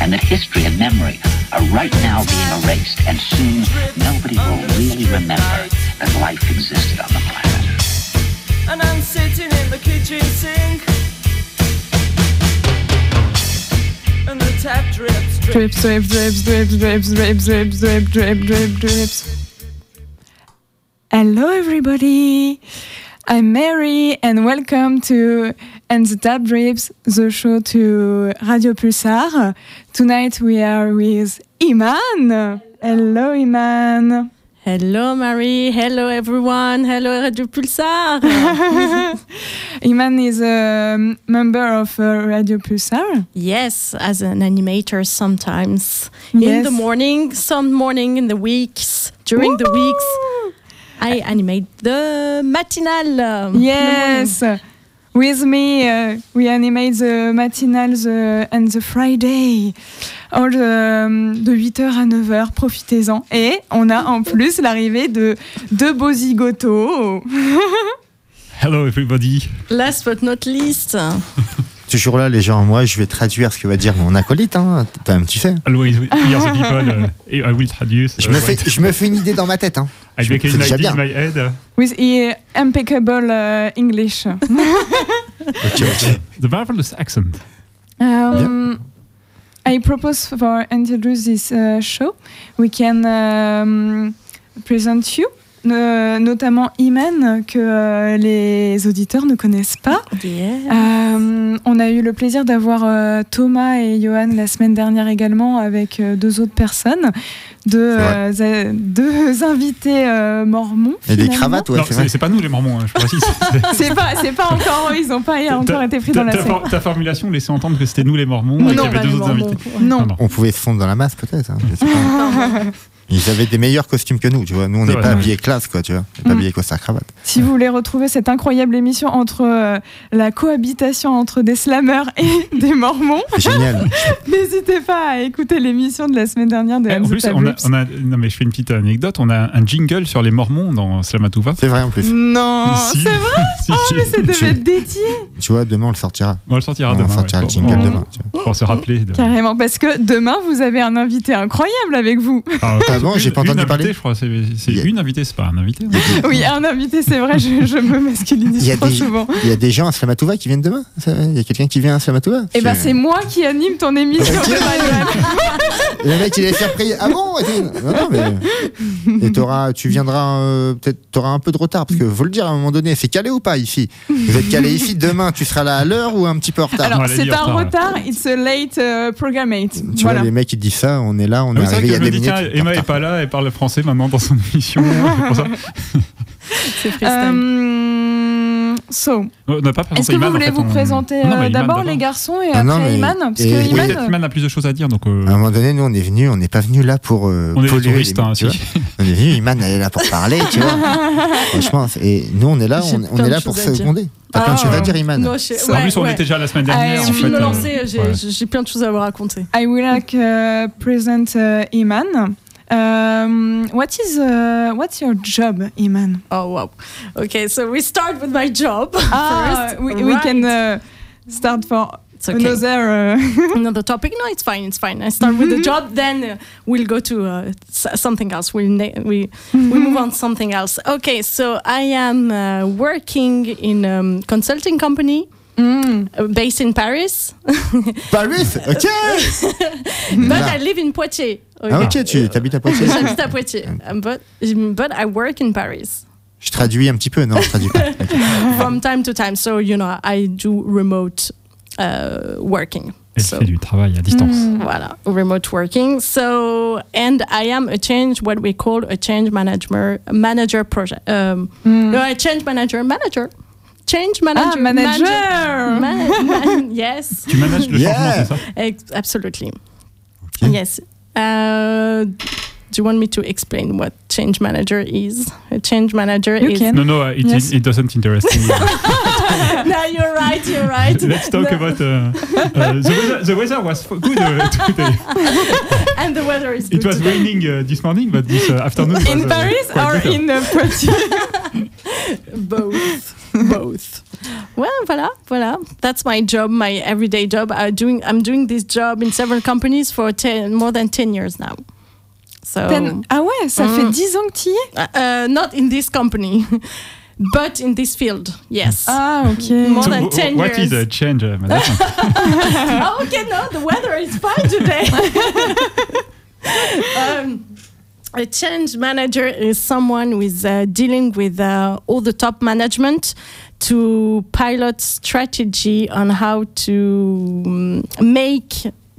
and that history and memory are right now being erased, and soon nobody will really remember that life existed on the planet. And I'm sitting in the kitchen sink. And the tap drips, drips. Drips, drips, drips, drips, drips, drips, drips, drip, drip, drips. Hello, everybody. I'm Mary, and welcome to And the Tap Drips, the show to Radio Pulsar. Tonight we are with Iman. Hello, Iman. Hello, Marie. Hello, everyone. Hello, Radio Pulsar. Iman is a member of uh, Radio Pulsar. yes, as an animator sometimes. In the morning, some morning in the weeks, during the weeks, I animate the matinal. Yes. With me, uh, we animate the matinals uh, and the Friday. All the, um, de 8h à 9h, profitez-en. Et on a en plus l'arrivée de deux beaux zigotos. Hello everybody. Last but not least, Toujours là, les gens, moi, je vais traduire ce que va dire mon acolyte, hein. Toi-même, tu sais. Always hear the people. Uh, I will traduce. Je me, fais, what je me fais une idée dans ma tête. Hein. I make an idea in bien. my head. With uh, impeccable uh, English. Ok, ok. The marvelous accent. Um, I propose for introduce this uh, show, we can um, present you, euh, notamment Iman, que euh, les auditeurs ne connaissent pas. Euh, on a eu le plaisir d'avoir euh, Thomas et Johan la semaine dernière également avec euh, deux autres personnes, deux, euh, deux invités euh, mormons. Et des cravates, ouais, non, c'est pas nous les mormons, hein, je précise. C'est pas, c'est pas encore, ils n'ont pas encore été pris dans la for- ta formulation laissait entendre que c'était nous les mormons et qu'il y Non, avait pas deux les autres Mormons. invités. Non. Non, non. On pouvait se fondre dans la masse, peut-être. hein. Ils avaient des meilleurs costumes que nous, tu vois. Nous, on n'est pas ouais. habillés classe, quoi, tu vois. On est Pas Mm. habillés costard cravate. Si vous voulez retrouver cette incroyable émission entre euh, la cohabitation entre des slammers et des mormons, génial. n'hésitez pas à écouter l'émission de la semaine dernière de Eh, En plus, on a, on a- non mais je fais une petite anecdote. On a un jingle sur les Mormons dans Slamatouva. C'est vrai en plus. Non, Si. c'est vrai, Si, si. mais ça devait être dédié. Tu vois, demain, on le sortira. On le sortira on demain. sortira ouais, le jingle pour- demain. tu vois. Pour se rappeler. Carrément, parce que demain, vous avez un invité incroyable avec vous. Ah, Ah bon, j'ai pas entendu parler. Je crois, c'est une invitée, c'est pas un invité. hein. Oui, un invité, c'est vrai, je, je me masculinise trop des- souvent. Il y a des gens à Slamatouva qui viennent demain Il y a quelqu'un qui vient à Slamatouva Eh ben, c'est moi qui anime ton émission. Ok. Emmanuel. Le mec, il faire prier. Ah bon. Non, non, mais. Et t'auras, tu viendras, euh, peut-être, t'auras un peu de retard, parce que faut le dire à un moment donné, c'est calé ou pas, ici? Vous êtes calé ici demain, tu seras là à l'heure ou un petit peu en retard? Alors, c'est un retard. retard, it's a late uh, programmate. Tu voilà. vois, les mecs, ils disent ça, on est là, on Ah est arrivé il y a dis, minutes. Emma est. pas là, elle parle français maintenant dans son émission. c'est freestyle. Euh, so, On n'a pas présenté est-ce que vous Iman, en voulez fait, vous on- présenter euh, d'abord les garçons et Ah non, après mais- Iman Parce et- que Iman, Iman a plus de choses à dire, donc euh, À un moment donné, nous, on est venus, on n'est pas venus là pour euh, on est touristes. les- hein. On est venus, Iman, elle est là pour parler, tu vois. Franchement, et nous, on est là, on, est là pour seconder. T'as plein de Ah. choses à dire, Iman. En plus, on était déjà la semaine dernière. Ah, en il Il suffit fait, de me euh, lancer, j'ai plein de choses à vous raconter. I will like uh, present uh, Iman. Um, what is uh, what's your job, Iman? Oh wow. Okay, so we start with my job Ah, first. we, we can uh, start for It's okay. another. Uh, Another topic? No, it's fine. It's fine. I start with the job, then uh, we'll go to uh, something else. We'll na- we we move on to something else. Okay, so I am uh, working in a um, consulting company mm. uh, based in Paris, Paris Ok but Là. I live in Poitiers. Ah, ok, tu habites à Poitiers. J'habite à Poitiers, but but I work in Paris Je traduis un petit peu, non, je traduis pas. From time to time. So you know, I do remote uh, working. Elle So- fait du travail à distance. Mm. Voilà, remote working. So, and I am a change, what we call a change manager, manager project. Um, Mm. No, a change manager, manager, change manager, Ah, manager. Man- man- yes, Tu manages le Yeah. changement, c'est ça? Absolutely. Ok. Yes. Uh, do you want me to explain what change manager is? A change manager You is. can. No, no, uh, it, Yes. it doesn't interest me. no, you're right. You're right. Let's talk No. about uh, uh, the weather. The weather was good uh, today. And the weather is It was today. raining uh, this morning, but this uh, afternoon was, In uh, Paris quite or better. in uh, Poitiers? both both well voilà voilà. That's my job my everyday job. I doing i'm doing this job in several companies for 10 more than 10 years now. So Ten- Ah ouais, ça Mm. fait 10 ans que tu y es? Uh, uh, not in this company but in this field yes. Ah ok. More So than 10 what is years. What is a change, uh, madame? Oh, okay no the weather is fine today. Um, a change manager is someone who is uh, dealing with uh, all the top management to pilot strategy on how to um, make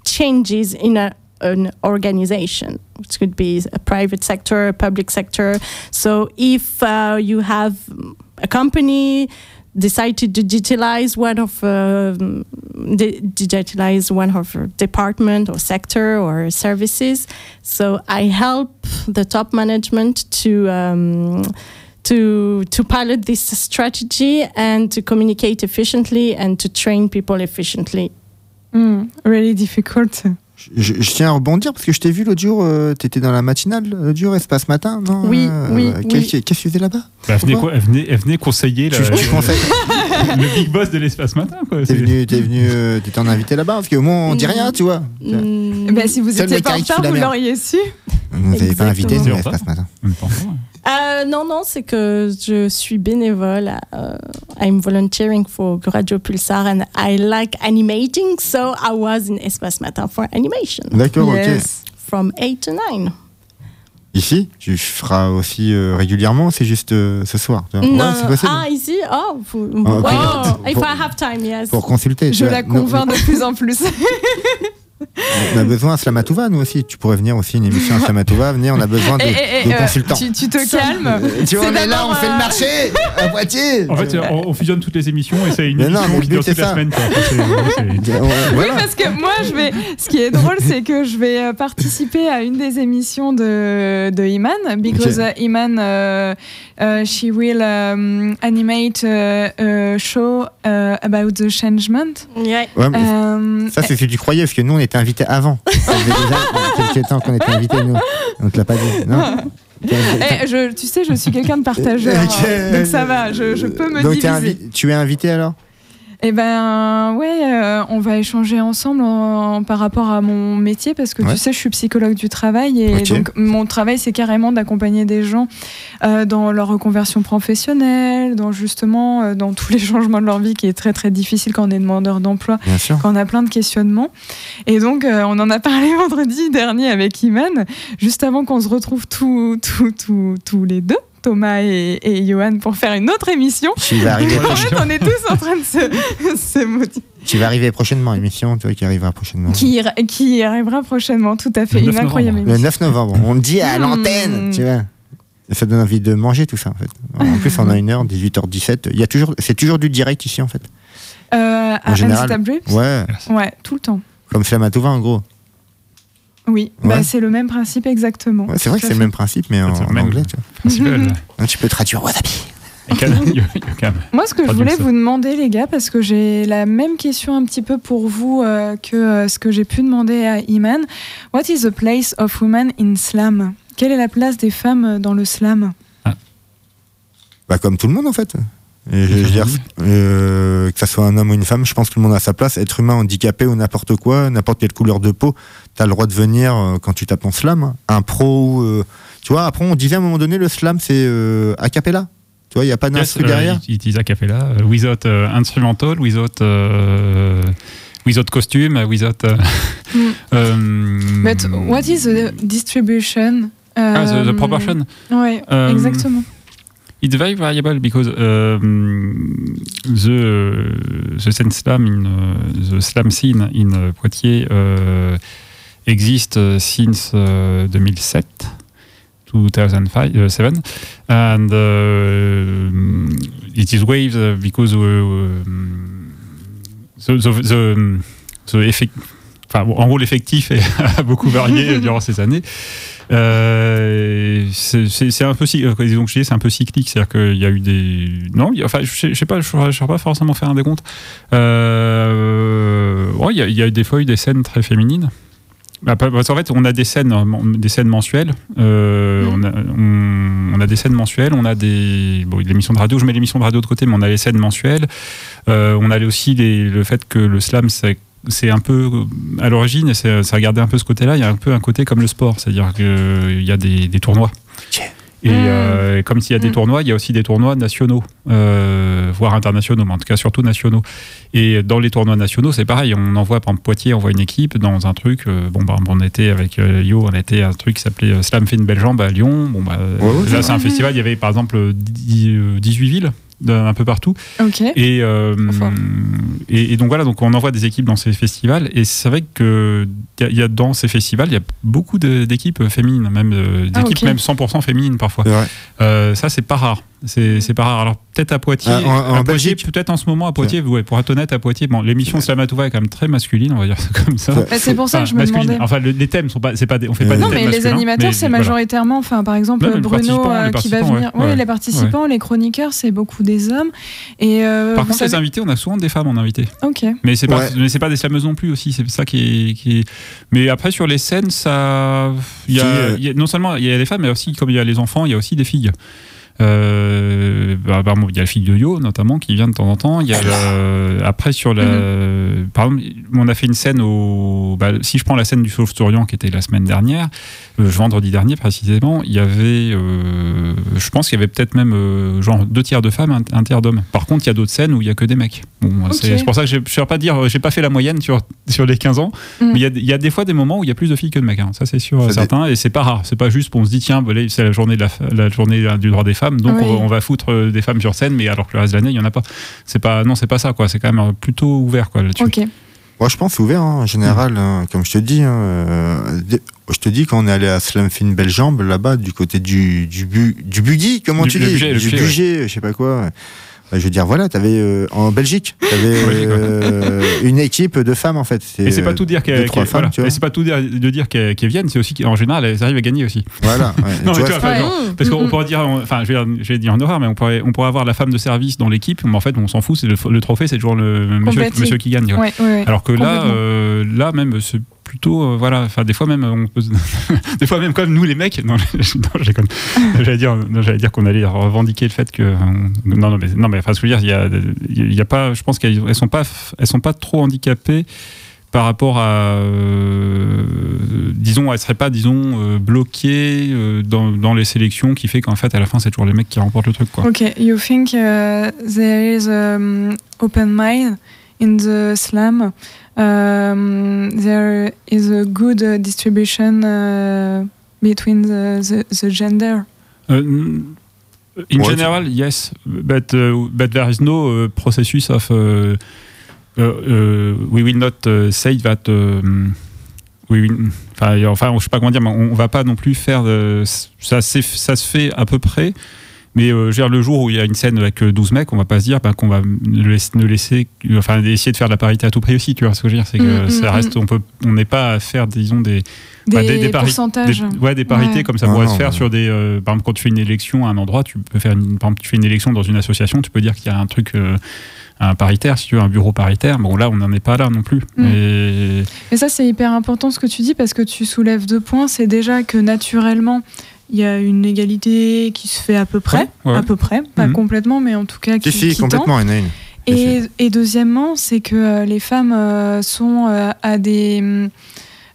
changes in a, an organization which could be a private sector a public sector so if uh, you have a company decided to digitalize one of um, di- digitalize one of department or sector or services. So I help the top management to. Um, to, to pilot this strategy and to communicate efficiently and to train people efficiently. Mm, really difficult. Je, je tiens à rebondir parce que je t'ai vu l'autre jour, euh, t'étais dans la matinale l'autre jour, Espace Matin, non Oui, Euh, oui, Qu'est-ce oui. que tu faisais là-bas? Bah, elle, venait, Pourquoi? quoi- elle, venait, elle venait conseiller tu, le, tu conseilles le big boss de l'espace matin. quoi. T'es venu, t'es venu, euh, t'étais en invité là-bas parce qu'au moins on dit rien, tu vois. Mm, Eh ben, si vous étiez pas en retard, la vous l'auriez su. Vous n'avez pas invité Exactement. nous, C'est Espace Matin. On est pas encore. Euh, non, non, c'est que je suis bénévole. euh, I'm volunteering for Radio Pulsar and I like animating, so I was in Espace Matin for animation D'accord, ok. Yes. from 8 to 9. Ici, tu feras aussi euh, régulièrement, c'est juste euh, ce soir. Non, Ouais, c'est possible. ah, ici, oh, vous- ok. oh, if Pour- I have time, yes. Pour consulter. Je la convainc de plus en plus. On a besoin à Slamatouva, nous aussi. Tu pourrais venir aussi, une émission à Slamatouva. Venez, on a besoin de, Eh, eh, de euh, consultants. tu, tu te calmes. Euh, Tu vois, on est là, on fait euh, le marché à Poitiers. En fait, on, on fusionne toutes les émissions et c'est une Mais non, émission mais le qui dure c'est toute la ça. semaine. quoi. Oui, parce que moi, je vais. Ce qui est drôle, c'est que je vais euh, participer à une des émissions de, de Iman, because Iman, she will um, animate uh, a show uh, about the changement. Yeah. Ouais, Um, ça, c'est ce que tu croyais, parce que nous, on était invités avant. Ça faisait déjà quelques temps qu'on était invités, nous. On te l'a pas dit, non eh, je, tu sais, je suis quelqu'un de partageur, hein, donc ça va, je, je peux me Donc, t'es diviser. tu es invité alors? Eh ben, ouais, euh, on va échanger ensemble en- par rapport à mon métier parce que Ouais. tu sais, je suis psychologue du travail et donc mon travail, c'est carrément d'accompagner des gens euh, dans leur reconversion professionnelle, dans justement euh, dans tous les changements de leur vie qui est très très difficile quand on est demandeur d'emploi, quand on a plein de questionnements. Et donc, on en a parlé vendredi dernier avec Iman, juste avant qu'on se retrouve tous, tous, tous, tous les deux. Thomas et, et Johan pour faire une autre émission. Tu vas arriver, En fait, on est tous en train de se, se motiver. tu vas arriver prochainement, émission, tu vois, qui arrivera prochainement. Qui, arrivera prochainement, tout à fait. Le Une 9 incroyable novembre. Le émission. 9 novembre, on le dit à Hmm. l'antenne, tu vois. Ça donne envie de manger tout ça en fait. En plus, on a une heure, 18h17. Il y a toujours, c'est toujours du direct ici en fait. Euh, à général. Ouais, Ouais, tout le temps. comme Flamatova en gros. Oui, Ouais. bah, c'est le même principe exactement. Ouais, c'est vrai que c'est le même principe, mais en, anglais. Tu, vois. tu peux traduire wasabi. Moi, ce que je voulais vous demander, les gars, parce que j'ai la même question un petit peu pour vous euh, que euh, ce que j'ai pu demander à Iman. What is the place of women in slam? Quelle est la place des femmes dans le slam? Bah, comme tout le monde en fait. Et je veux dire, euh, que ça soit un homme ou une femme, je pense que tout le monde a sa place. Être humain, handicapé ou n'importe quoi, n'importe quelle couleur de peau, t'as le droit de venir euh, quand tu tapes ton slam. Un pro, ou, euh, tu vois. Après, on disait à un moment donné, le slam c'est euh, a cappella. Tu vois, il y a pas Yes, d'instru uh, derrière. it is a cappella, uh, without uh, instrumental, without, uh, without costume, uh, without. Uh, Mm. um, But what is the distribution ah, the, the Um, proportion? Ouais, Um, exactement. It's very variable because um, the the slam in uh, the slam scene in uh, Poitiers uh, exists uh, since uh, 2007, 2005, uh, seven, and uh, it is waves uh, because uh, um, the the, the, the effect, enfin, en gros l'effectif a beaucoup varié durant ces années. Euh, c'est un peu euh, dis, c'est un peu cyclique, c'est-à-dire qu'il y a eu des non, a- enfin je sais, je sais pas, je ne saurais pas forcément faire un décompte. Euh, ouais, il y, a- il y a des fois eu des scènes très féminines. Bah, Parce qu'en fait, on a des scènes, euh, des scènes mensuelles. Euh, on, a, on- on a des scènes mensuelles. On a des bon, l'émission de radio. Je mets l'émission de radio de côté, mais on a les scènes mensuelles. Euh, on a aussi les- le fait que le slam, c'est c'est un peu à l'origine, c'est- ça gardé un peu ce côté-là. Il y a un peu un côté comme le sport, c'est-à-dire qu'il y a des, des tournois. Et Mm. euh, comme s'il y a des Mm. tournois, il y a aussi des tournois nationaux, euh, voire internationaux, mais en tout cas surtout nationaux. Et dans les tournois nationaux, c'est pareil. On envoie, par exemple, Poitiers envoie une équipe dans un truc. euh, bon, bah, on était avec euh, Yo, on était à un truc qui s'appelait euh, Slam fait une belle jambe à Lyon. Bon, bah, Ouais, là, c'est un festival. Il y avait par exemple 10, euh, 18 villes d'un- un peu partout. Et, euh, Enfin. et, et donc voilà, donc on envoie des équipes dans ces festivals. Et c'est vrai que il y a- il y, a dans ces festivals, il y a beaucoup de- d'équipes féminines, même euh, Ah, d'équipes ok. même 100% féminines parfois. Euh, ça, c'est pas rare. C'est c'est pas rare. Alors peut-être à Poitiers, Ah, en- en peut-être en ce moment à Poitiers. Ouais, pour être honnête, à Poitiers, bon, l'émission Slamatouva est quand même très masculine, on va dire ça comme ça. Ouais. Bah, c'est pour ça que je me masculine. demandais. Enfin, le- les thèmes sont pas, c'est pas, des, on fait pas des Non, thèmes mais les animateurs, c'est majoritairement, enfin, par exemple, Bruno participants, euh, qui va venir. ouais. Oui, Ouais. les participants, les chroniqueurs, c'est beaucoup des hommes. Et euh, Par contre, les invités, on a souvent des femmes en invité. Ok. Mais c'est pas, mais c'est pas des slameuses non plus aussi. C'est ça qui est, qui est- Mais après sur les scènes, ça, il y a, Si, euh, il y a- non seulement il y a les femmes, mais aussi comme il y a les enfants, il y a aussi des filles. Euh, bah, il y a la fille de Yo notamment qui vient de temps en temps. Il y a le- après sur la, par exemple, on a fait une scène au, bah, si je prends la scène du Sauve-Tourian qui était la semaine dernière, euh, vendredi dernier précisément, il y avait, euh, je pense qu'il y avait peut-être même euh, genre deux tiers de femmes, un, un tiers d'hommes. Par contre, il y a d'autres scènes où il y a que des mecs. Bon, c'est pour ça que je ne vais pas dire, j'ai pas fait la moyenne sur sur les 15 ans, Mm. mais il y a, il y a des fois des moments où il y a plus de filles que de mecs. hein. Ça c'est sûr, certain, et c'est pas rare. C'est pas juste on se dit tiens, c'est la journée de la, fa- la journée du droit des femmes, donc Oui. on, va- on va foutre euh, des femmes sur scène, mais alors que le reste de l'année il y en a pas. C'est pas non, c'est pas ça quoi. C'est quand même euh, plutôt ouvert quoi là-dessus. Ok. Moi, je pense ouvert hein, en général, hein, comme je te dis. hein, euh, je te dis quand on est allé à Slamfin Bellembe là-bas, du côté du du, bu, du buggy, comment Du- tu le dis, budget, du budget, budget, je sais pas quoi. Bah, je veux dire, voilà, t'avais euh, en Belgique, Belgique, ouais. euh, une équipe de femmes en fait. Et c'est pas euh, tout dire deux, qu'elles voilà. tu c'est pas tout dire, de dire qu'elles viennent, c'est aussi qu'en général elles arrivent à gagner aussi. Voilà. ouais. Non, Tu mais vois, tu vois, Ouais. genre, parce qu'on mmh. pourrait dire, enfin, je vais, je vais dire en horreur, mais on pourrait, on pourrait avoir la femme de service dans l'équipe, mais en fait, on s'en fout, c'est le, le trophée, c'est toujours le monsieur, qui gagne. tu. Ouais. Alors que là, euh, là même, c'est plutôt, euh, voilà, enfin, des fois même, on peut, des fois même comme nous les mecs, non, j'allais dire, j'allais dire qu'on allait revendiquer le fait que, non, non, mais, non, mais enfin, je veux dire, il y y a pas, je pense qu'elles elles sont pas, elles sont pas trop handicapées par rapport à, euh, disons, elles seraient pas, disons, euh, bloquées euh, dans, les sélections, qui fait qu'en fait, à la fin, c'est toujours les mecs qui remportent le truc, quoi. Okay, you think uh, there is um, open mind? In the slam? Um, there is a good uh, distribution uh, between the, the, the gender. Uh, in What? general, yes, but uh, but there is no uh, processus of. Uh, uh, uh, we will not uh, say that. um, we will- enfin, enfin, je sais pas comment dire, mais on, on va pas non plus faire. de- ça, s'est- ça se fait à peu près. Mais euh, le jour où il y a une scène avec euh, 12 mecs, on va pas se dire bah, qu'on va ne laisser, ne laisser- enfin, essayer de faire de la parité à tout prix aussi. Tu vois ce que je veux dire C'est que Mm, ça mm, reste, on peut, on n'est pas à faire, disons, des, Des, Bah, des- pourcentages. des, ouais, des parités Ouais. comme ça Ah pourrait non, se faire ouais. sur des. euh, par exemple, quand tu fais une élection à un endroit, tu peux faire. Une, par exemple, tu fais une élection dans une association, tu peux dire qu'il y a un truc. euh, un paritaire, si tu veux, un bureau paritaire. Bon, là, on n'en est pas là non plus. Mm. Et Et ça, c'est hyper important ce que tu dis parce que tu soulèves deux points. C'est déjà que naturellement, il y a une égalité qui se fait à peu près. Ouais, ouais. À peu près. Pas Mhm. complètement, mais en tout cas qui, Si, qui complètement, une. Et deuxièmement, c'est que euh, les femmes euh, sont euh, à des hum,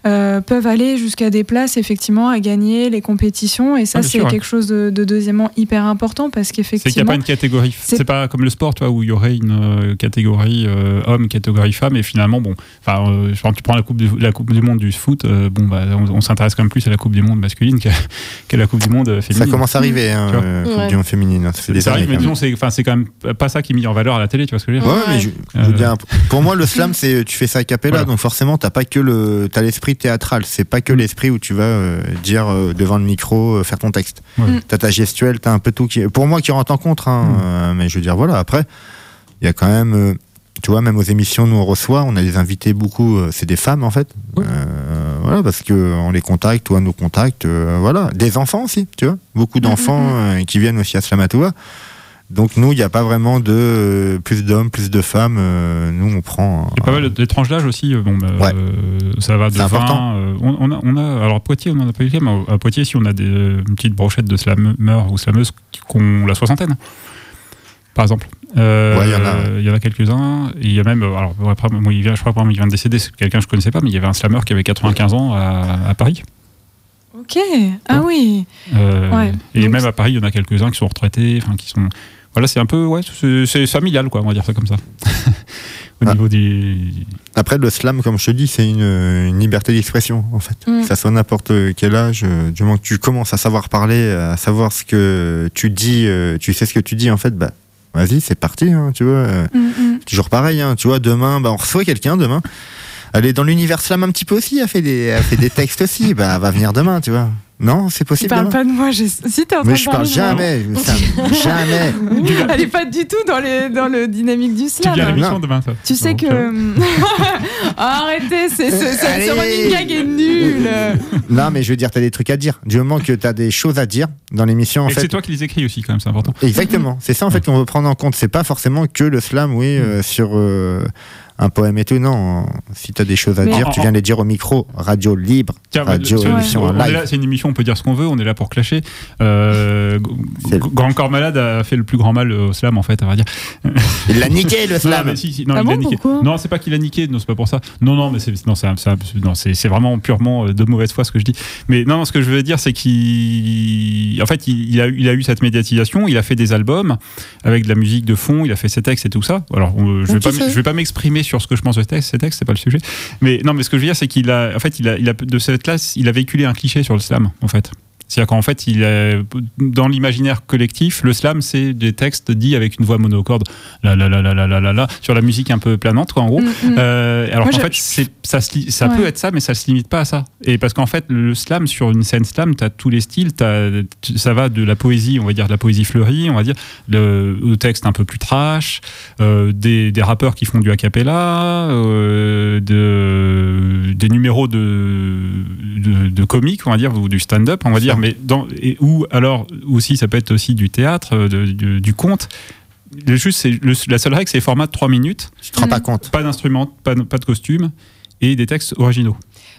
euh, peuvent aller jusqu'à des places effectivement à gagner les compétitions et ça Ah, c'est sûr, ouais. quelque chose de, de deuxièmement hyper important parce c'est qu'il n'y a qu'effectivement pas une catégorie. c'est- C'est pas comme le sport, toi, où il y aurait une euh, catégorie euh, homme, catégorie femme, et finalement, bon, enfin, euh, tu prends la coupe du, la coupe du monde du foot, euh, bon, bah, on, on s'intéresse quand même plus à la coupe du monde masculine qu'à qu'à la coupe du monde euh, féminine. Ça commence à arriver, hein, euh, Coupe Ouais. du monde féminine. hein, Ça fait des C'est vrai, années. mais disons, c'est enfin, c'est quand même pas ça qui est mis en valeur à la télé, tu vois ce que je veux dire? Ouais, Ouais. mais je, je veux Euh, dire, pour moi, le slam, c'est tu fais ça a cappella, Voilà. donc forcément, t'as pas que le, t'as l'esprit théâtral. C'est pas que Mm. l'esprit où tu vas euh, dire euh, devant le micro, euh, faire ton texte. Ouais. Mm. T'as ta gestuelle, t'as un peu tout qui, pour moi, qui rentre en contre. hein, Mm. euh, mais je veux dire, voilà. Après, il y a quand même, euh, tu vois, même aux émissions, nous on reçoit, on a des invités beaucoup, euh, c'est des femmes en fait. Ouais. Euh, voilà, parce que on les contacte, toi nous contacte, euh, voilà, des enfants aussi, tu vois, beaucoup d'enfants euh, qui viennent aussi à Slamatoa. Donc nous, il n'y a pas vraiment de euh, plus d'hommes, plus de femmes. euh, nous, on prend. Il y a pas mal de tranches d'âge aussi. euh, Bon, bah, Ouais. euh, ça va de C'est 20. important. euh, on, on a, on a, alors, à Poitiers, on n'en a pas eu, mais à Poitiers, si on a des, une petite brochette de slameurs ou slameuses qui ont la soixantaine, par exemple. Euh, Ouais, il y en a, ouais. Il y en a quelques-uns. Et il y a même, alors, après, moi, il vient, je crois qu'il vient de décéder, c'est quelqu'un que je connaissais pas, mais il y avait un slameur qui avait 95 ans à, à Paris. ok ah oui Euh, Ouais. Et Donc- même à Paris, il y en a quelques-uns qui sont retraités, enfin, qui sont. Voilà, c'est un peu, ouais, c'est familial, quoi, on va dire ça comme ça. Au Ah. niveau du. Après, le slam, comme je te dis, c'est une, une liberté d'expression, en fait. Mm. Que ça soit n'importe quel âge, euh, du moment que tu commences à savoir parler, à savoir ce que tu dis, euh, tu sais ce que tu dis, en fait, bah, vas-y, c'est parti, hein, tu vois. euh, Mm, mm. toujours pareil, hein, tu vois, demain, bah, on reçoit quelqu'un demain. Elle est dans l'univers slam un petit peu aussi, elle fait des, elle fait des textes aussi, bah, elle va venir demain, tu vois. Non, c'est tu possible. parles demain pas de moi j'ai- si t'es en train Mais de je parle parler de moi. jamais, ça- jamais. elle est pas du tout dans, les, dans le dynamique du Tu slam viens à l'émission demain, ça. Tu sais que. euh, Arrêtez, c'est, c'est, c'est- Allez. ce running gag est nul. Non, mais je veux dire, t'as des trucs à dire. Du moment que t'as des choses à dire dans l'émission, en Et c'est fait. toi qui les écris aussi, quand même, c'est important. Exactement. C'est ça, en fait, qu'on veut prendre en compte. C'est pas forcément que le slam, oui, euh, sur euh, un poème et tout. Non. Si t'as des choses à Mais- dire, tu viens les dire au micro. Radio libre. Tiens, radio, le- émission en live. là, c'est une émission, on peut dire ce qu'on veut, on est là pour clasher. Euh, Grand Corps Malade a fait le plus grand mal au slam, en fait, à vrai dire. Il l'a niqué, le slam. mais si, si, non, Ah il bon, a niqué. pourquoi? Non, c'est pas qu'il a niqué, non, c'est pas pour ça. Non, non, mais c'est non, c'est un- c'est un- non, c'est c'est vraiment purement euh, de mauvaise foi ce que je dis. Mais non, ce que je veux dire, c'est qu'il, en fait, il, il a, eu- il a eu cette médiatisation, il a fait des albums avec de la musique de fond, il a fait ses textes et tout ça. Alors, on- je vais ça. je vais pas m'exprimer sur ce que je pense de ces textes, ces textes, c'est pas le sujet. Mais non, mais ce que je veux dire, c'est qu'il a, en fait, il il a de cette classe, il a véhiculé un cliché sur le slam, en fait. C'est-à-dire qu'en fait, il est, dans l'imaginaire collectif, le slam, c'est des textes dits avec une voix monocorde, la la la la la la, la sur la musique un peu planante, quoi, en gros. Mm, mm. Euh, alors qu'en je- fait, ça, se ça Ouais. peut être ça, mais ça se limite pas à ça. Et parce qu'en fait, le slam, sur une scène slam, tu as tous les styles. tu- ça va de la poésie, on va dire de la poésie fleurie, on va dire, le, au texte un peu plus trash, euh, des, des rappeurs qui font du a cappella, euh, de, des numéros de, de, de comiques, on va dire, ou du stand-up, on va dire, mais dans, et, ou alors aussi, ça peut être aussi du théâtre, euh, de- du- du conte. Le juste, c'est le- la seule règle, c'est les formats de 3 minutes Tu te rends Mm. pas compte. pas d'instruments, pas, de- pas de costume et des textes originaux.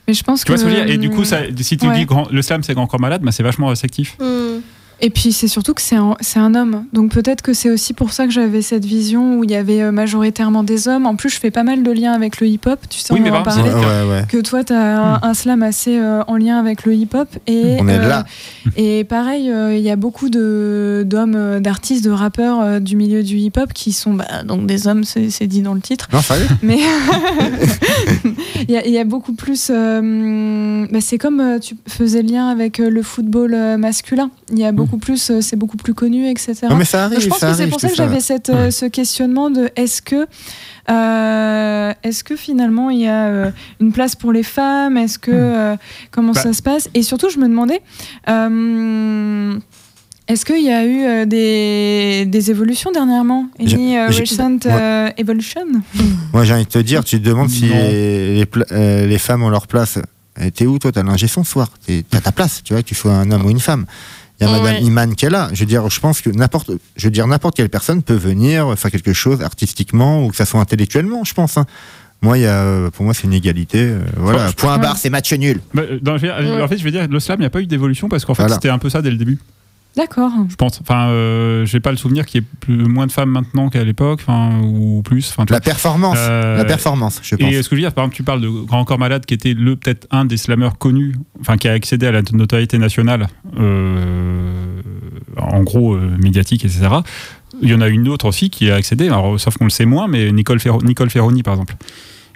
Mais je pense Tu vois ce que je veux dire? Et du que- coup, ça, si tu Ouais. dis grand- le slam c'est grand corps malade, bah, c'est vachement restrictif. Hmm. Et puis c'est surtout que c'est un, c'est un homme. Donc peut-être que c'est aussi pour ça que j'avais cette vision où il y avait euh, majoritairement des hommes. En plus, je fais pas mal de liens avec le hip-hop. Tu sais, Oui, on mais en parlait. Ouais, ouais, ouais. Que toi, tu as un, un slam assez euh, en lien avec le hip-hop. Et, On est euh, là. Et pareil, euh, il y a beaucoup de- d'hommes, d'artistes, de rappeurs euh, du milieu du hip-hop qui sont bah, donc des hommes, c'est dit dans le titre. Non, sérieux Mais il y, a- il y a beaucoup plus. euh, bah, c'est comme euh, tu faisais le lien avec euh, le football masculin. Il y a beaucoup plus, euh, c'est beaucoup plus connu, etc. Non, mais ça arrive. Donc, je pense ça que c'est pour ça que j'avais cette, euh, ce questionnement de est-ce que euh, est-ce que finalement il y a euh, une place pour les femmes? Est-ce que euh, comment Bah. ça se passe? Et surtout, je me demandais. euh, est-ce qu'il y a eu euh, des, des évolutions dernièrement? Any recent euh, evolution? Moi, j'ai envie de te dire, tu te demandes si les, les pla- les femmes ont leur place. T'es où, toi? T'as l'ingé son ce soir. T'as ta place, tu vois, que tu sois un homme ou une femme. Il y a Ouais. Madame Iman qui est là. Je veux dire, je pense que n'importe, je veux dire, n'importe quelle personne peut venir faire quelque chose artistiquement ou que ça soit intellectuellement, je pense. hein. Moi, il y a, pour moi, c'est une égalité. euh, voilà, point barre, c'est match nul. Bah, dans-. En fait, je veux dire, le slam, il n'y a pas eu d'évolution parce qu'en fait, Voilà. c'était un peu ça dès le début, D'accord. je pense. Enfin, euh, j'ai pas le souvenir qu'il y ait plus, moins de femmes maintenant qu'à l'époque, enfin, ou plus. Enfin, La performance, Euh, la performance, je pense. Et ce que je veux dire, par exemple, tu parles de Grand Corps Malade, qui était le peut-être un des slammeurs connus, enfin qui a accédé à la notoriété nationale, euh, en gros euh, médiatique, etc. Il y en a une autre aussi qui a accédé, alors, sauf qu'on le sait moins, mais Nicole, Ferro- Nicole Ferroni, par exemple.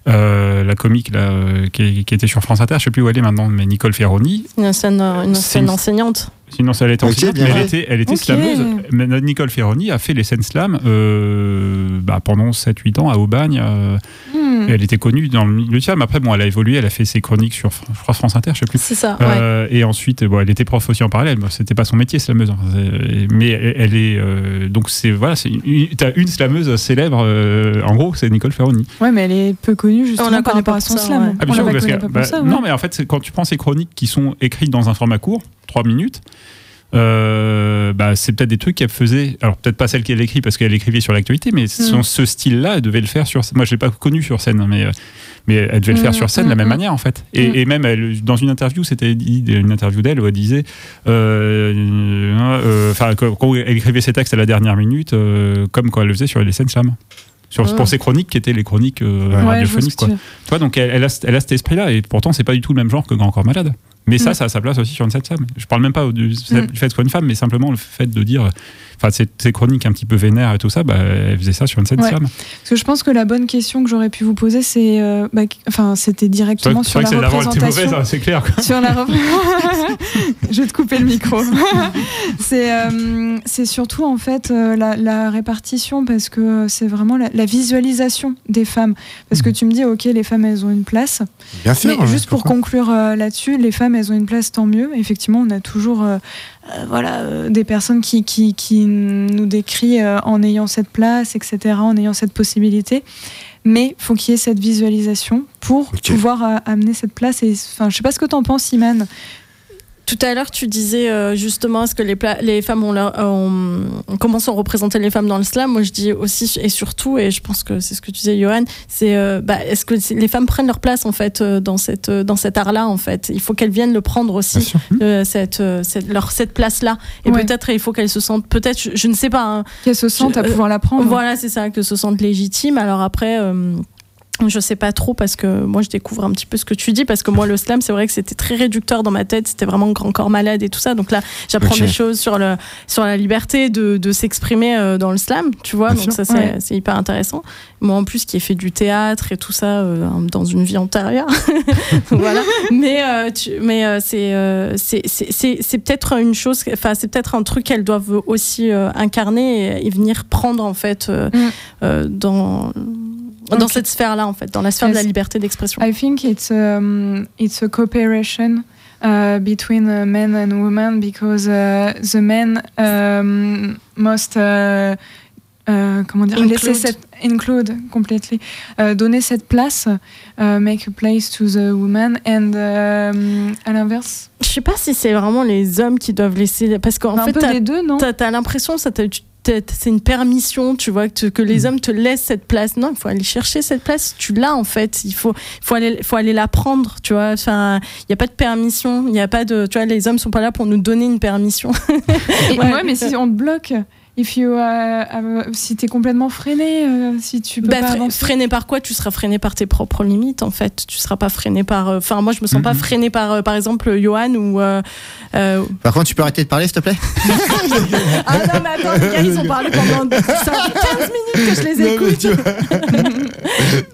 Euh, la comique là, euh, qui, qui était sur France Inter, je sais plus où elle est maintenant, mais Nicole Ferroni, Une scène, une C'est scène une- enseignante. sinon elle était Ok, enseignante, bien mais elle était, elle était Ok. slameuse. Mais Nicole Ferroni a fait les scènes slam euh, bah, pendant 7-8 ans à Aubagne. euh, Et Elle était connue dans le milieu du slam. Après, bon, elle a évolué, elle a fait ses chroniques sur Fr- je crois, France Inter, je sais plus. C'est ça, ouais. Euh, et ensuite, bon, elle était prof aussi en parallèle. Bon, C'était pas son métier, slameuse. hein. Mais elle est euh, donc c'est voilà, c'est une- t'as une slameuse célèbre. euh, en gros, c'est Nicole Ferroni. Ouais, mais elle est peu connue justement On la par connaît rapport pas son slam. ouais. Ah, bien sûr, parce connaît que- pas bah, ça. non, ouais. mais en fait, quand tu prends ces chroniques qui sont écrites dans un format court, 3 minutes. Euh, bah, c'est peut-être des trucs qu'elle faisait, alors peut-être pas celle qu'elle écrit parce qu'elle écrivait sur l'actualité, mais son- ce style-là, elle devait le faire sur. Moi, je l'ai pas connu sur scène, mais euh, mais elle devait le faire Mm, sur scène de mm, la même mm. manière en fait. Et, Mm. et même elle, dans une interview, c'était une interview d'elle où elle disait, euh, euh, enfin quand quand elle écrivait ses textes à la dernière minute, comme quand elle le faisait sur les scènes slam. Sur, Mm. Pour ses chroniques qui étaient les chroniques euh, Ouais, radiophoniques. quoi. tu vois, donc elle, elle a, elle a cet esprit-là, et pourtant c'est pas du tout le même genre que Grand Corps Malade. Mais ça, ça a sa place aussi sur une scène slam. Je parle même pas du, du fait que ce soit une femme, mais simplement le fait de dire, enfin, ces, ces chroniques un petit peu vénères et tout ça, bah, elle faisait ça sur une scène Ouais. slam. Parce que je pense que la bonne question que j'aurais pu vous poser, c'est, euh, bah, enfin, c'était C'est vrai, directement c'est sur vrai la était représentation. mauvaise, hein, c'est clair. quoi. sur la repr- je vais te couper le micro. c'est euh, c'est surtout en fait euh, la, la répartition parce que c'est vraiment la, la visualisation des femmes. Parce que tu me dis, ok, les femmes elles ont une place, Bien sûr. mais hein, juste pour conclure euh, là-dessus, les femmes elles ont une place tant mieux. Effectivement, on a toujours euh, voilà euh, des personnes qui, qui, qui nous décrivent euh, en ayant cette place, etc., en ayant cette possibilité. Mais faut qu'il y ait cette visualisation pour pouvoir amener cette place. Et enfin, je sais pas ce que t'en penses, Iman. Tout à l'heure, tu disais euh, justement est-ce que les, femmes ont, leur, euh, ont- comment sont représentées les femmes dans le slam. Moi, je dis aussi et surtout, et je pense que c'est ce que tu disais, Johan, c'est euh, bah, est-ce que les femmes prennent leur place en fait euh, dans cette euh, dans cet art-là en fait? Il faut qu'elles viennent le prendre aussi. euh, cette, euh, cette, leur, cette place-là. Et Ouais. peut-être il faut qu'elles se sentent, peut-être, je, je ne sais pas, hein, qu'elles se sentent à Je- euh, pouvoir la prendre. voilà, c'est ça, que se sentent légitimes. Alors après, euh, Je sais pas trop parce que moi je découvre un petit peu ce que tu dis parce que moi le slam c'est vrai que c'était très réducteur dans ma tête. C'était vraiment grand corps malade et tout ça. Donc là j'apprends des choses sur le sur la liberté de, de s'exprimer euh, dans le slam tu vois. Bien donc sûr. ça c'est Ouais. c'est hyper intéressant. Moi en plus qui ai fait du théâtre et tout ça euh, dans une vie antérieure. Voilà. Mais euh, tu- mais euh, c'est euh, c'est c'est c'est c'est peut-être une chose enfin c'est peut-être un truc qu'elles doivent aussi incarner et, et venir prendre en fait Mm. dans dans cette sphère là en fait dans la sphère de la liberté d'expression I think it's um, it's a cooperation uh, between uh, men and women because uh, the men um, must uh, uh, comment dire Include. laisser cette include completely uh, donner cette place make a place to the woman and um, à l'inverse Je sais pas si c'est vraiment les hommes qui doivent laisser. Parce qu'en un fait, peu t'as des deux non? t'as- l'impression, ça c'est une permission, tu vois, que, que Mm. les hommes te laissent cette place. Non, il faut aller chercher cette place. Tu l'as en fait. Il faut, faut aller, faut aller la prendre, tu vois. Enfin, il y a pas de permission. Il y a pas de, tu vois, les hommes sont pas là pour nous donner une permission. Et- Ouais. ouais. mais si on te bloque if you uh, have- si t'es complètement freiné euh, si tu peux Bah, pas fre- avancer freiné par quoi? Tu seras freiné par tes propres limites, en fait. Tu seras pas freiné par. euh, Enfin, moi, je me sens pas Mhm. freiné par, euh, par exemple, Johan ou. euh, euh, Par contre, tu peux arrêter de parler, s'il te plaît? Ah non, mais attends, les gars, ils ont parlé pendant ça fait 15 minutes que je les écoute. tu.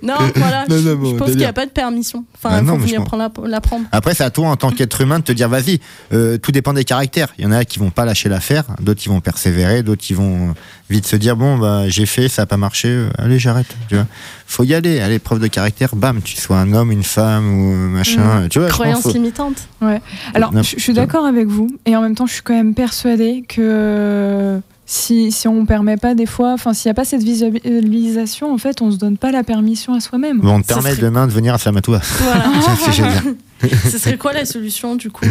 Non, voilà. Non, non, je- bon, je pense qu'il n'y a pas de permission. Enfin, Ah il non, faut venir comprends. prendre la, la prendre. Après, c'est à toi en tant qu'être humain de te dire vas-y. Euh, tout dépend des caractères. Il y en a qui vont pas lâcher l'affaire, d'autres qui vont persévérer, d'autres qui vont euh, vite se dire bon bah j'ai fait, ça a pas marché, euh, allez j'arrête. Tu vois, faut y aller. Allez, preuve de caractère, bam, tu sois un homme, une femme ou euh, machin. Tu vois, je pense Croyance faut- limitante. Alors, Non, je, je suis tu d'accord avec vous, et en même temps, je suis quand même persuadée que si, si on permet pas des fois, enfin, s'il n'y a pas cette visualisation, en fait, on se donne pas la permission à soi-même. Bon, on te permet serait- demain de venir à Flamatoua. Voilà. Ce serait quoi la solution, du coup?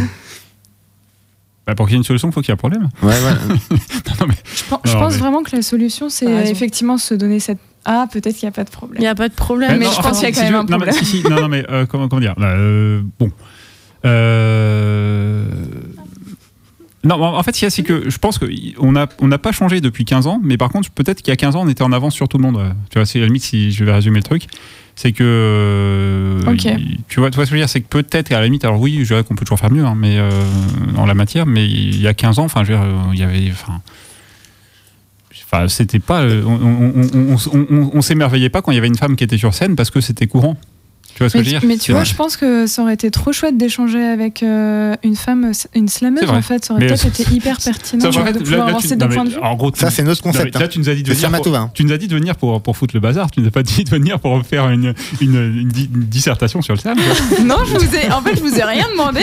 Bah, pour qu'il y ait une solution, il faut qu'il y ait un problème. Ouais, voilà. Non, mais- Je, pense mais- vraiment que la solution, c'est effectivement se donner cette. Ah, peut-être qu'il n'y a pas de Il problème. n'y a pas de problème. Mais non, je enfin, pense qu'il y a si quand tu même veux- un non, mais, problème. si, si, non, non, mais euh, comment, comment dire Là, euh, Bon. Euh, Non, en fait, ce qu'il y a, c'est que je pense qu'on n'a on n'a pas changé depuis 15 ans, mais par contre, peut-être qu'il y a 15 ans, on était en avance sur tout le monde. Tu vois, c'est à la limite, si je vais résumer le truc, c'est que. euh, Ok. il- tu, vois, tu vois ce que je veux dire C'est que peut-être, à la limite, alors oui, je dirais qu'on peut toujours faire mieux, hein, mais euh, en la matière, mais il y a 15 ans, enfin, je veux dire, euh, il y avait. Enfin, Enfin, c'était pas. euh, on- on s'émerveillait pas quand il y avait une femme qui était sur scène parce que c'était courant. Tu vois ce Mais, que je veux tu- dire mais tu vois, vrai. je pense que ça aurait été trop chouette d'échanger avec euh, une femme, une slameuse en fait. Ça aurait peut-être euh, été hyper pertinent Ça, de pouvoir avancer de point de vue. En gros, Ça, c'est notre concept. Là, hein. tu nous as dit de venir. Hein. tu nous as dit de venir pour, pour foutre le bazar. Tu nous as pas dit de venir pour faire une, une, une di- une dissertation sur le slam. Non, je vous ai, en fait, je vous ai rien demandé.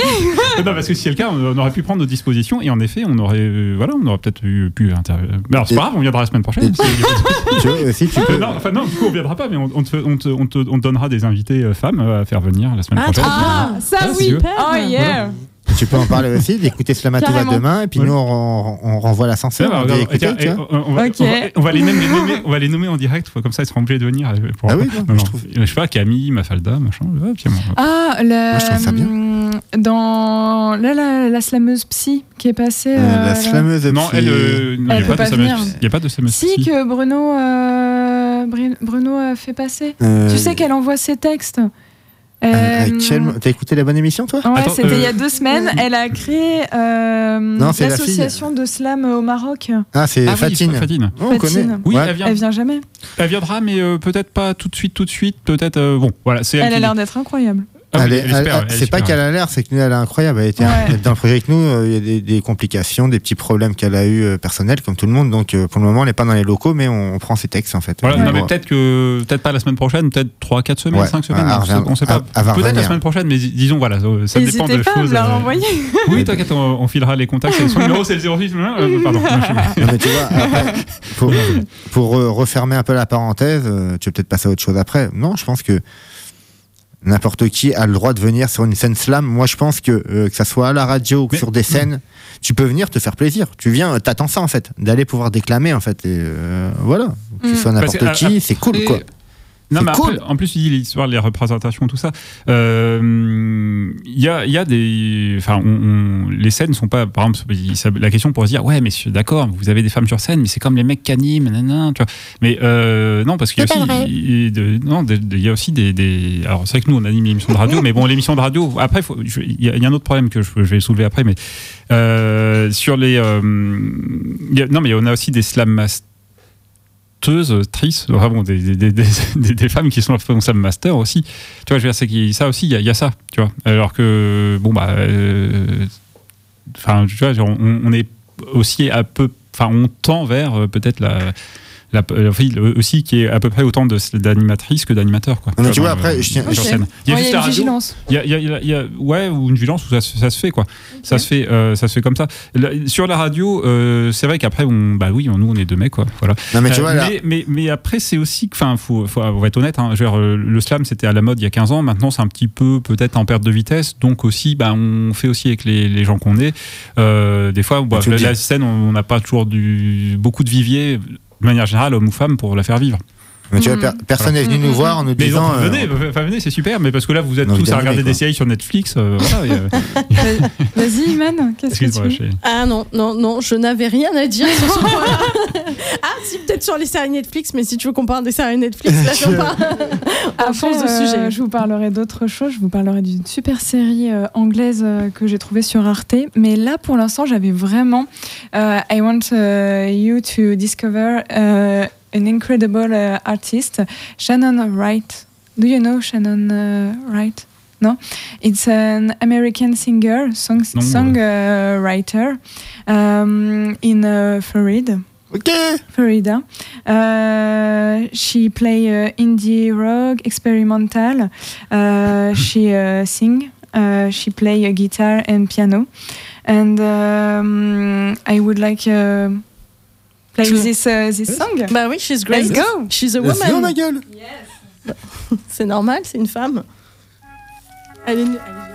non, parce que si c'est le cas, on aurait pu prendre nos dispositions et en effet, on aurait, euh, voilà, on aurait peut-être eu- pu intervenir. Mais alors, c'est pas grave, on viendra la semaine prochaine. Et- tu tu peux. Euh, non, enfin non, du coup on viendra pas, mais on, on te, on, te, on, te, on te donnera des invités euh, femmes euh, à faire venir la semaine Ah, prochaine. Ah, ça Ah, oui. Oh yeah. Tu peux en parler aussi, d'écouter Carrément. demain, et puis nous, on, on renvoie l'ascenseur. On on, on va, Ok. on, va, on va les nommer, nommer- on va les nommer en direct, comme ça ils seront obligés de venir. euh, Pour, Ah oui, non, non, je non. trouve- Je sais pas, Camille, Mafalda, machin. ouais, puis bon, Ah, la, Moi, je trouve ça bien. hum, dans là, la, la slameuse psy qui est passée. Euh, euh, la là. slameuse Non, psy. elle, euh, non, il Elle n'y a, pas de pas SMS. venir. Il y a pas de SMS. Si que Bruno, euh, Bruno a fait passer. Euh, Tu sais qu'elle envoie ses textes. Euh, Euh, quel- T'as écouté la bonne émission, toi? Ouais, c'était euh, il y a deux semaines. Elle a créé euh, la l'association de slam au Maroc. Ah, c'est Ah oui, Fatine. Fatine. Oh, on Fatine. connaît. Oui, Ouais. elle, vient, Elle vient jamais. elle viendra, mais euh, peut-être pas tout de suite, tout de suite. Peut-être. euh, bon, voilà, elle. Elle a l'air d'être incroyable. Ah oui, c'est pas qu'elle a l'air, c'est que nous, elle est incroyable. Elle était Ouais. dans le projet avec nous. euh, Il y a des, des complications, des petits problèmes qu'elle a eu euh, personnels, comme tout le monde. Donc, euh, pour le moment, elle n'est pas dans les locaux, mais on, on prend ses textes en fait. Voilà, non, mais bon. peut-être que peut-être pas la semaine prochaine, peut-être 3 4 semaines, Ouais, 5 semaines, on sait- revient- on sait pas. va Peut-être la semaine prochaine, mais dis- disons voilà, ça- ça dépend de pas à choses. me la euh, renvoyer. Oui, t'inquiète, on, on filera les contacts. Son numéro c'est le 06. euh, pardon. Non, mais tu vois, après, pour, pour refermer un peu la parenthèse, tu veux peut-être passer à autre chose après. Non, je pense que n'importe qui a le droit de venir sur une scène slam. Moi, je pense que euh, que ça soit à la radio ou que Mais- sur des scènes, tu peux venir te faire plaisir. Tu viens, euh, t'attends ça en fait, d'aller pouvoir déclamer en fait. Et euh, voilà, que Mm. ce soit n'importe que, qui, euh, c'est cool Et quoi. Non, mais cool. après, en plus, tu dis l'histoire, les représentations, tout ça. Euh, Il y, a, il y a des. Enfin, on- on- les scènes sont pas. Par exemple, la question pourrait se dire Ouais, mais d'accord, vous avez des femmes sur scène, mais c'est comme les mecs qui animent, nanana, tu vois. Mais euh, non, parce qu'il y y a aussi des. des- alors, c'est vrai que nous, on anime l'émission de radio, mais bon, l'émission de radio. Après, il y, a il y a un autre problème que je, je vais soulever après, mais euh, sur les. euh, y a- non, mais on a aussi des slam masters tristes, vraiment des, des, des, des- des femmes qui sont slam master aussi. Tu vois, je veux dire, ça aussi, il y, a- ça, tu vois. Alors que, bon, bah. euh, Enfin, tu vois, on, on est aussi à peu. Enfin, on tend vers euh, peut-être la. La, la fille aussi qui est à peu près autant de- d'animatrices que d'animateurs quoi. Mais tu vois, après, le- je tiens- sur Ok. scène. Il y a Ouais, juste il y la a une radio. vigilance. Il y a, il y a- il y ouais, ou une vigilance où ça, se- ça se fait, quoi. Ça se fait, euh, ça se fait comme ça. La- sur la radio, euh, c'est vrai qu'après, on, bah oui, nous, on est deux mecs, quoi. Voilà. Non, mais tu Euh, vois, là, mais, mais, mais après, c'est aussi, enfin, faut, faut, on va être honnête. Hein, euh, le slam, c'était à la mode il y a 15 ans. Maintenant, c'est un petit peu peut-être en perte de vitesse. Donc aussi, bah, on fait aussi avec les, les gens qu'on est. Euh, des fois, bah, la, scène, on n'a pas toujours du, beaucoup de viviers, de manière générale, homme ou femme, pour la faire vivre. Mais tu vois, Mm. per- personne n'est venu nous voir en nous Mais disant. donc, euh, venez, enfin, venez, c'est super. Mais parce que là, vous êtes tous à regarder quoi. des séries sur Netflix. euh, voilà, euh, Vas-y, Iman, qu'est-ce que tu Ah non, non, non, je n'avais rien à dire sur ce point-là. ah, si, peut-être sur les séries Netflix, mais si tu veux qu'on parle des séries Netflix, là, j'en parle. Après, change de euh, sujet. je vous parlerai d'autre chose. Je vous parlerai d'une super série euh, anglaise euh, que j'ai trouvée sur Arte. Mais là, pour l'instant, j'avais vraiment. euh, I want euh, you to discover euh, an incredible euh, artist, Shannon Wright. Do you know Shannon uh, Wright? No, it's an American singer, song, Non, song uh, writer um, in uh, Florida. Ok Florida. Uh, she play uh, indie rock, experimental. Uh, she uh, sing. Uh, she play a guitar and piano. And um, I would like uh, play this uh, this song. Bah oui, she's great. Let's go. She's a Let's go, woman. ma gueule C'est normal, c'est une femme. Elle est, elle est-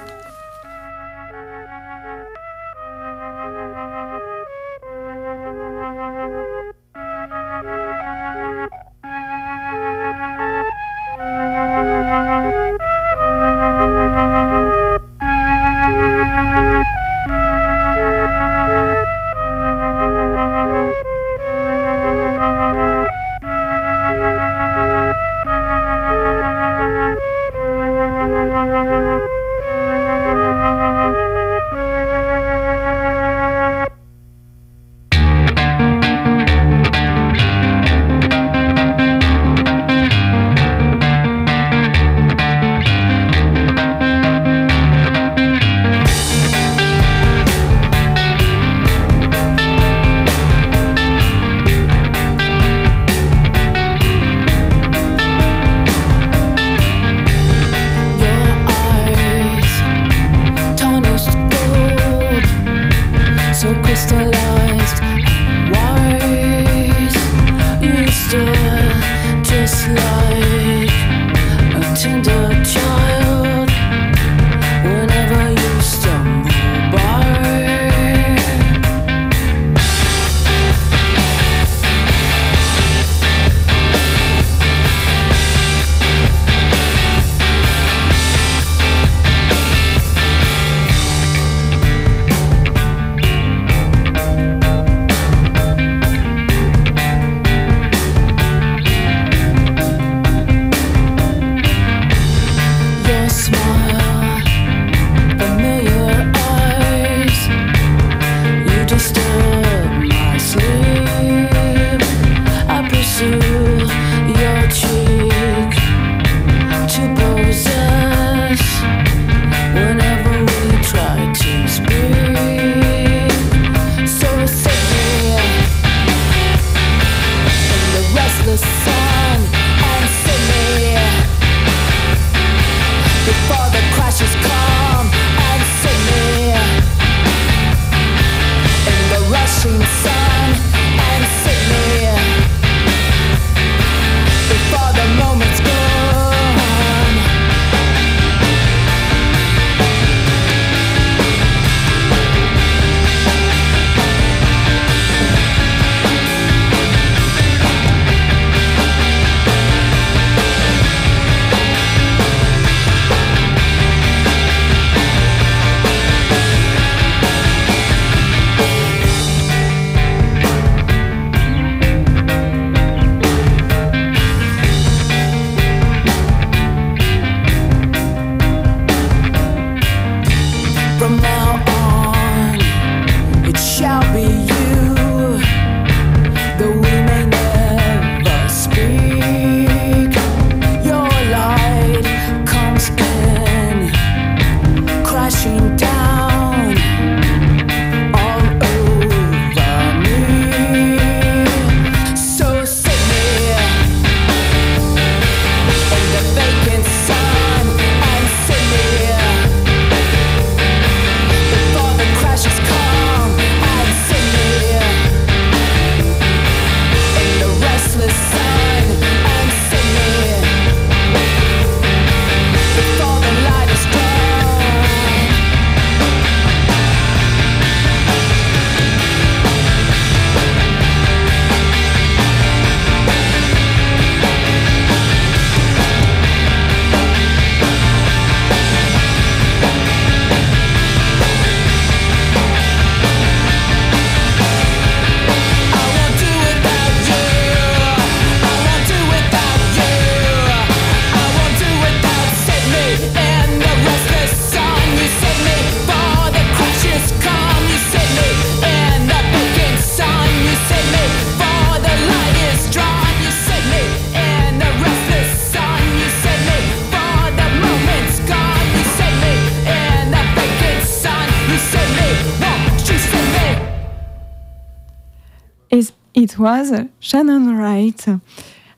It was Shannon Wright. Uh,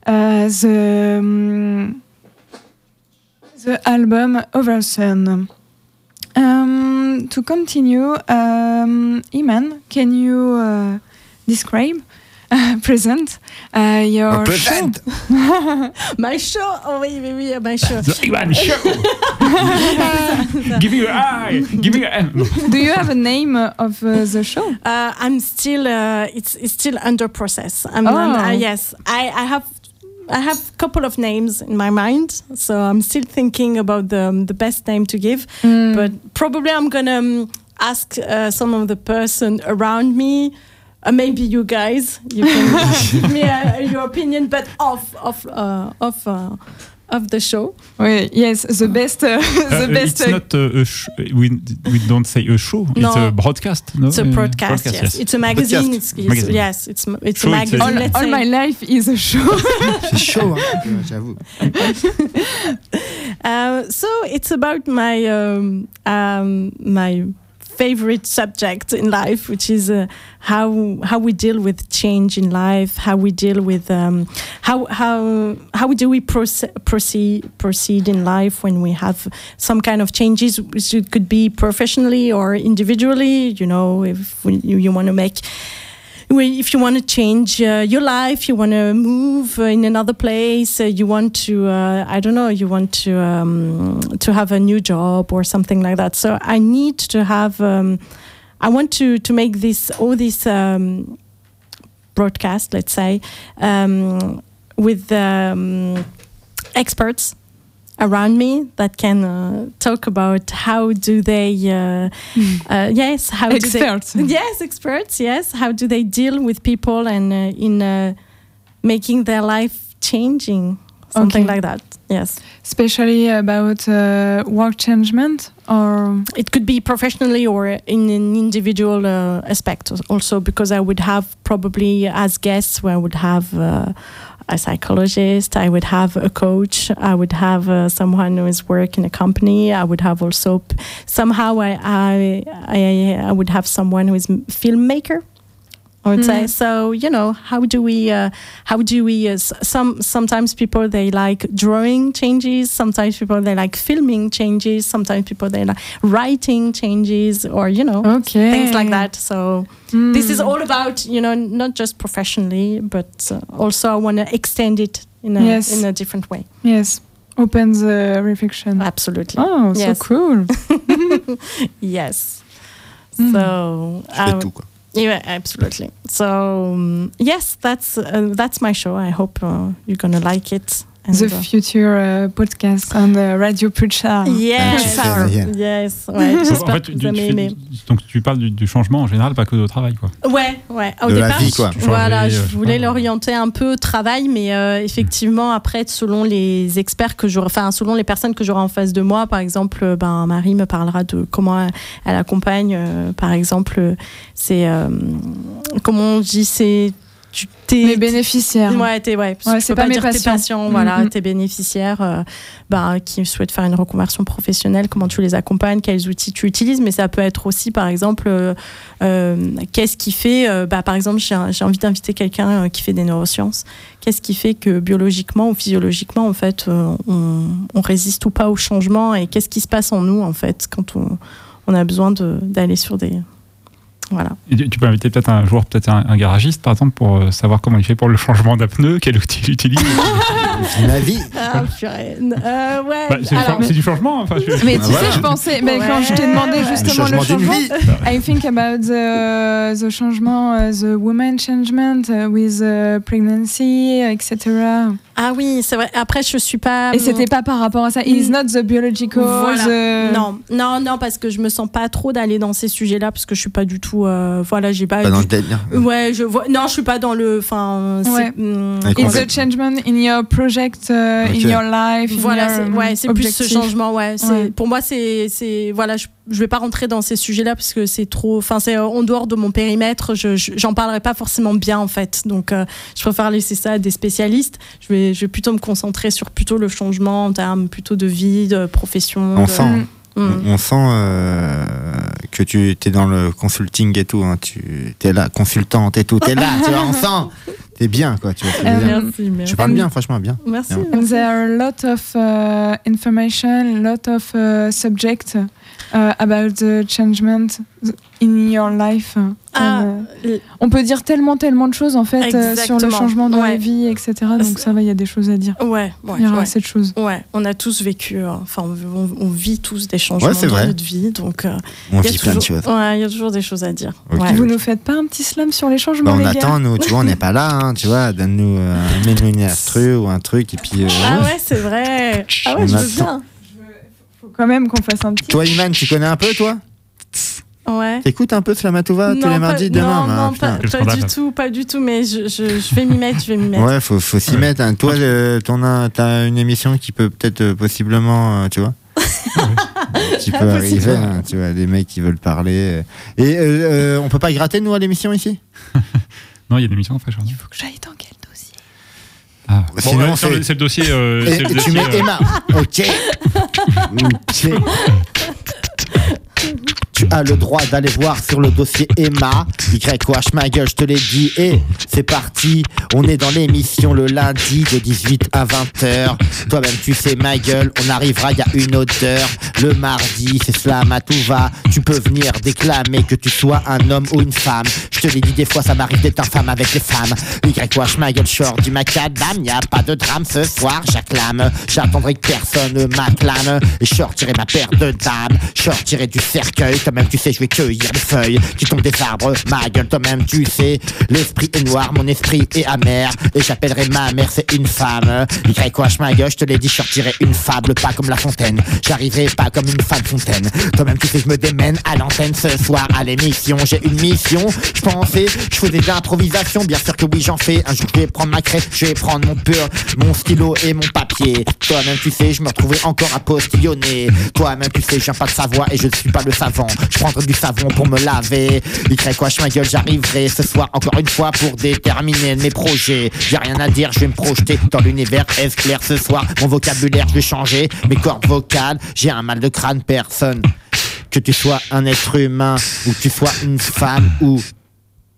the, um, the album Oversun. Um, to continue, um, Iman, can you uh, describe, uh, present uh, your Present. My show Oh oui, oui, oui, my show. The Ivan Show Give me your eye Give me your eye Do you have a name uh, of uh, the show? Uh, I'm still uh, it's it's still under process. I'm Oh. uh, yes, I I have I have a couple of names in my mind, so I'm still thinking about the um, the best name to give. Mm. But probably I'm gonna um, ask uh, some of the person around me. Uh, maybe you guys, you can give me uh, your opinion, but off of uh, of uh, of the show. Oui, yes, the best, uh, the Uh, best. it's not uh, a sh- we, we don't say a show, it's a broadcast. No? It's a broadcast, yes. It's a magazine. It's, it's, Magazine. Yes, it's it's Show, a it's magazine. a- all, all my life is a show. C'est chaud, hein, j'avoue. Uh, so it's about my um, um, my favorite subject in life, which is uh, how how we deal with change in life, how we deal with um, how how how do we proce- proceed proceed in life when we have some kind of changes, which could be professionally or individually. You know, if we, you, you want to make if you want to change uh, your life, you want to move uh, in another place, uh, you want to, uh, I don't know, you want to um, to have a new job or something like that. So I need to have, um, I want to to make this all this um, broadcast, let's say, um, with um, experts around me that can uh, talk about how do they uh, uh, yes how Experts. do they yes experts yes how do they deal with people and uh, in uh, making their life changing something Okay. like that yes Especially about uh, work changement or it could be professionally or in an individual uh, aspect also because i would have probably as guests where i would have uh, a psychologist i would have a coach i would have uh, someone who is working a company i would have also somehow I, I i i would have someone who is filmmaker I would say Mm. so. You know, how do we? Uh, how do we? Uh, some sometimes people they like drawing changes. Sometimes people they like filming changes. Sometimes people they like writing changes, or you know, okay things like that. So Mm. this is all about you know not just professionally, but uh, also I want to extend it in a Yes. in a different way. Yes, open the reflection. Absolutely. Oh, so Yes. cool. Yes. Mm. So Je Yeah, absolutely. So um, yes, that's uh, that's my show. I hope uh, you're gonna like it. And, the uh, future uh, podcast on the Radio Pulsar. yes, yes, ouais, en fait, que tu, vous tu avez fais- aimé. donc tu parles du, du changement en général, pas que au travail. Quoi. Ouais, ouais. Au De la départ, vie, quoi. je- voilà, je euh, voulais l'orienter un peu travail, mais euh, effectivement, après, selon les experts que j'aurai, enfin, selon les personnes que j'aurai en face de moi, par exemple, euh, ben, Marie me parlera de comment elle, accompagne, euh, par exemple, c'est, euh, comment on dit, c'est tu t'es mes bénéficiaires. Ouais, t'es, ouais, Ouais, tu c'est pas mes dire tes patients. patients, Mm, voilà, mm. tes bénéficiaires euh, bah, qui souhaitent faire une reconversion professionnelle, comment tu les accompagnes, quels outils tu utilises, mais ça peut être aussi, par exemple, euh, euh, qu'est-ce qui fait, euh, bah, par exemple, j'ai, envie d'inviter quelqu'un qui fait des neurosciences, qu'est-ce qui fait que biologiquement ou physiologiquement, en fait, on, on résiste ou pas au changement et qu'est-ce qui se passe en nous, en fait, quand on, on a besoin de, d'aller sur des... Voilà. Et tu peux inviter peut-être un jour, peut-être un, un garagiste, par exemple, pour euh, savoir comment il fait pour le changement d'un pneu, quel outil il utilise. C'est ma vie. Ah, purée. Euh, ouais. Bah, c'est, le alors- chan- c'est du changement. Enfin, je- Mais tu Ah, voilà. sais, je pensais, mais Ouais. quand je t'ai demandé Le justement le changement d'une changement. I think about the, the changement, uh, the woman changement with uh, pregnancy, etc. Ah oui, c'est vrai. Après, je suis pas. Et c'était pas par rapport à ça. It's Mm. not the biological. Voilà. the- Non, non, non, parce que je me sens pas trop d'aller dans ces sujets-là, parce que je suis pas du tout. euh, voilà, j'ai pas. Pas dans le délire. Ouais, je vois. Non, je suis pas dans le. Enfin. c'est- Ouais. hum, It's a changement in your project, uh, Ok. in your life. in Voilà, your, c'est ouais, c'est plus ce changement. Ouais. pour moi, c'est c'est voilà, je, je vais pas rentrer dans ces sujets-là parce que c'est trop. Enfin, c'est en dehors de mon périmètre. Je je- j'en parlerai pas forcément bien en fait. Donc, euh, je préfère laisser ça à des spécialistes. Je vais je vais plutôt me concentrer sur plutôt le changement en termes plutôt de vie, de profession. On de- sent. Mm. Hum. On, on sent euh, que tu es dans le consulting et tout. Hein. Tu es là, consultante et tout. Tu es là, tu vois, on sent. T'es bien, quoi. Tu vois, Euh, bien. Merci, merci. Tu parles bien, franchement, bien. Merci. Ouais. And there are a lot of uh, information, lot of uh, uh, about the changement in your life. Ah, And, uh, on peut dire tellement, tellement de choses en fait euh, sur le changement dans Ouais. la vie, etc. Donc ça va, il y a des choses à dire. Ouais, ouais, Il y aura ouais. assez de choses. Ouais, on a tous vécu, euh, enfin, on, on- on vit tous des changements dans vrai. notre vie, donc euh, On il y a vit plein de toujours- choses. Ouais, il y a toujours des choses à dire. Ok. Ouais. Vous nous faites pas un petit slam sur les changements, Bah, on les attend, gars nous, tu vois, on n'est pas là, hein, tu vois, donne-nous, euh, une instru ou un truc, et puis. euh, Ah ouais, c'est vrai. Ah ouais, je veux bien. Quand même qu'on fasse un petit. Toi, Iman, tu connais un peu, toi Ouais. T'écoutes un peu Slamatova tous Non, les pas- mardis demain Non, bah, non, pas, du tout, pas du tout, mais je, je, je vais m'y mettre, je vais m'y mettre. Ouais, faut, faut s'y mettre. hein. Toi, euh, t'as une émission qui peut peut-être euh, possiblement, euh, tu vois qui peut arriver, hein, tu vois, des mecs qui veulent parler. euh. Et euh, euh, on peut pas gratter, nous, à l'émission ici? Non, il y a des missions très chouettes. Faut que j'aille dans quel dossier Ah. Sinon, Bon, ouais, sur c'est- le- c'est le dossier. euh, Et, c'est le et tu dossier, mets euh, Emma. Ok. Ok. Tu as le droit d'aller voir sur le dossier Emma. YOH ma gueule, je te l'ai dit. Et c'est parti. On est dans l'émission le lundi de 18 à 20h. Toi-même, tu sais ma gueule. On arrivera, il y a une odeur. Le mardi, c'est slam à tout va. Tu peux venir déclamer que tu sois un homme ou une femme. Je te l'ai dit, des fois, ça m'arrive d'être infâme avec les femmes. YOH ma gueule, short du macadam. Y a pas de drame ce soir, j'acclame. J'attendrai que personne ne m'acclame. Et je sortirai ma paire de dames. Je sortirai du cercueil. Toi-même, tu sais, je vais cueillir les feuilles qui tombent des arbres. Ma gueule, toi-même, tu sais. L'esprit est noir, mon esprit est amer. Et j'appellerai ma mère, c'est une femme. YOH ma gueule, je te l'ai dit, je sortirai une fable, pas comme la fontaine. J'arriverai pas comme une femme fontaine. Toi-même, tu sais, je me démène à l'antenne ce soir à l'émission. J'ai une mission. Je pensais, je faisais de l'improvisation. Bien sûr que oui, j'en fais. Un jour, je vais prendre ma crête, je vais prendre mon pur, mon stylo et mon papier. Toi-même, tu sais, je me retrouvais encore à postillonner. Toi-même, tu sais, je viens pas de Savoie et je ne suis pas le savant. Je prendrai du savon pour me laver. YOH ma gueule, j'arriverai ce soir encore une fois pour déterminer mes projets. J'ai rien à dire, je vais me projeter dans l'univers est clair ce soir? Mon vocabulaire, je vais changer. Mes cordes vocales, j'ai un mal de crâne, personne. Que tu sois un être humain ou tu sois une femme ou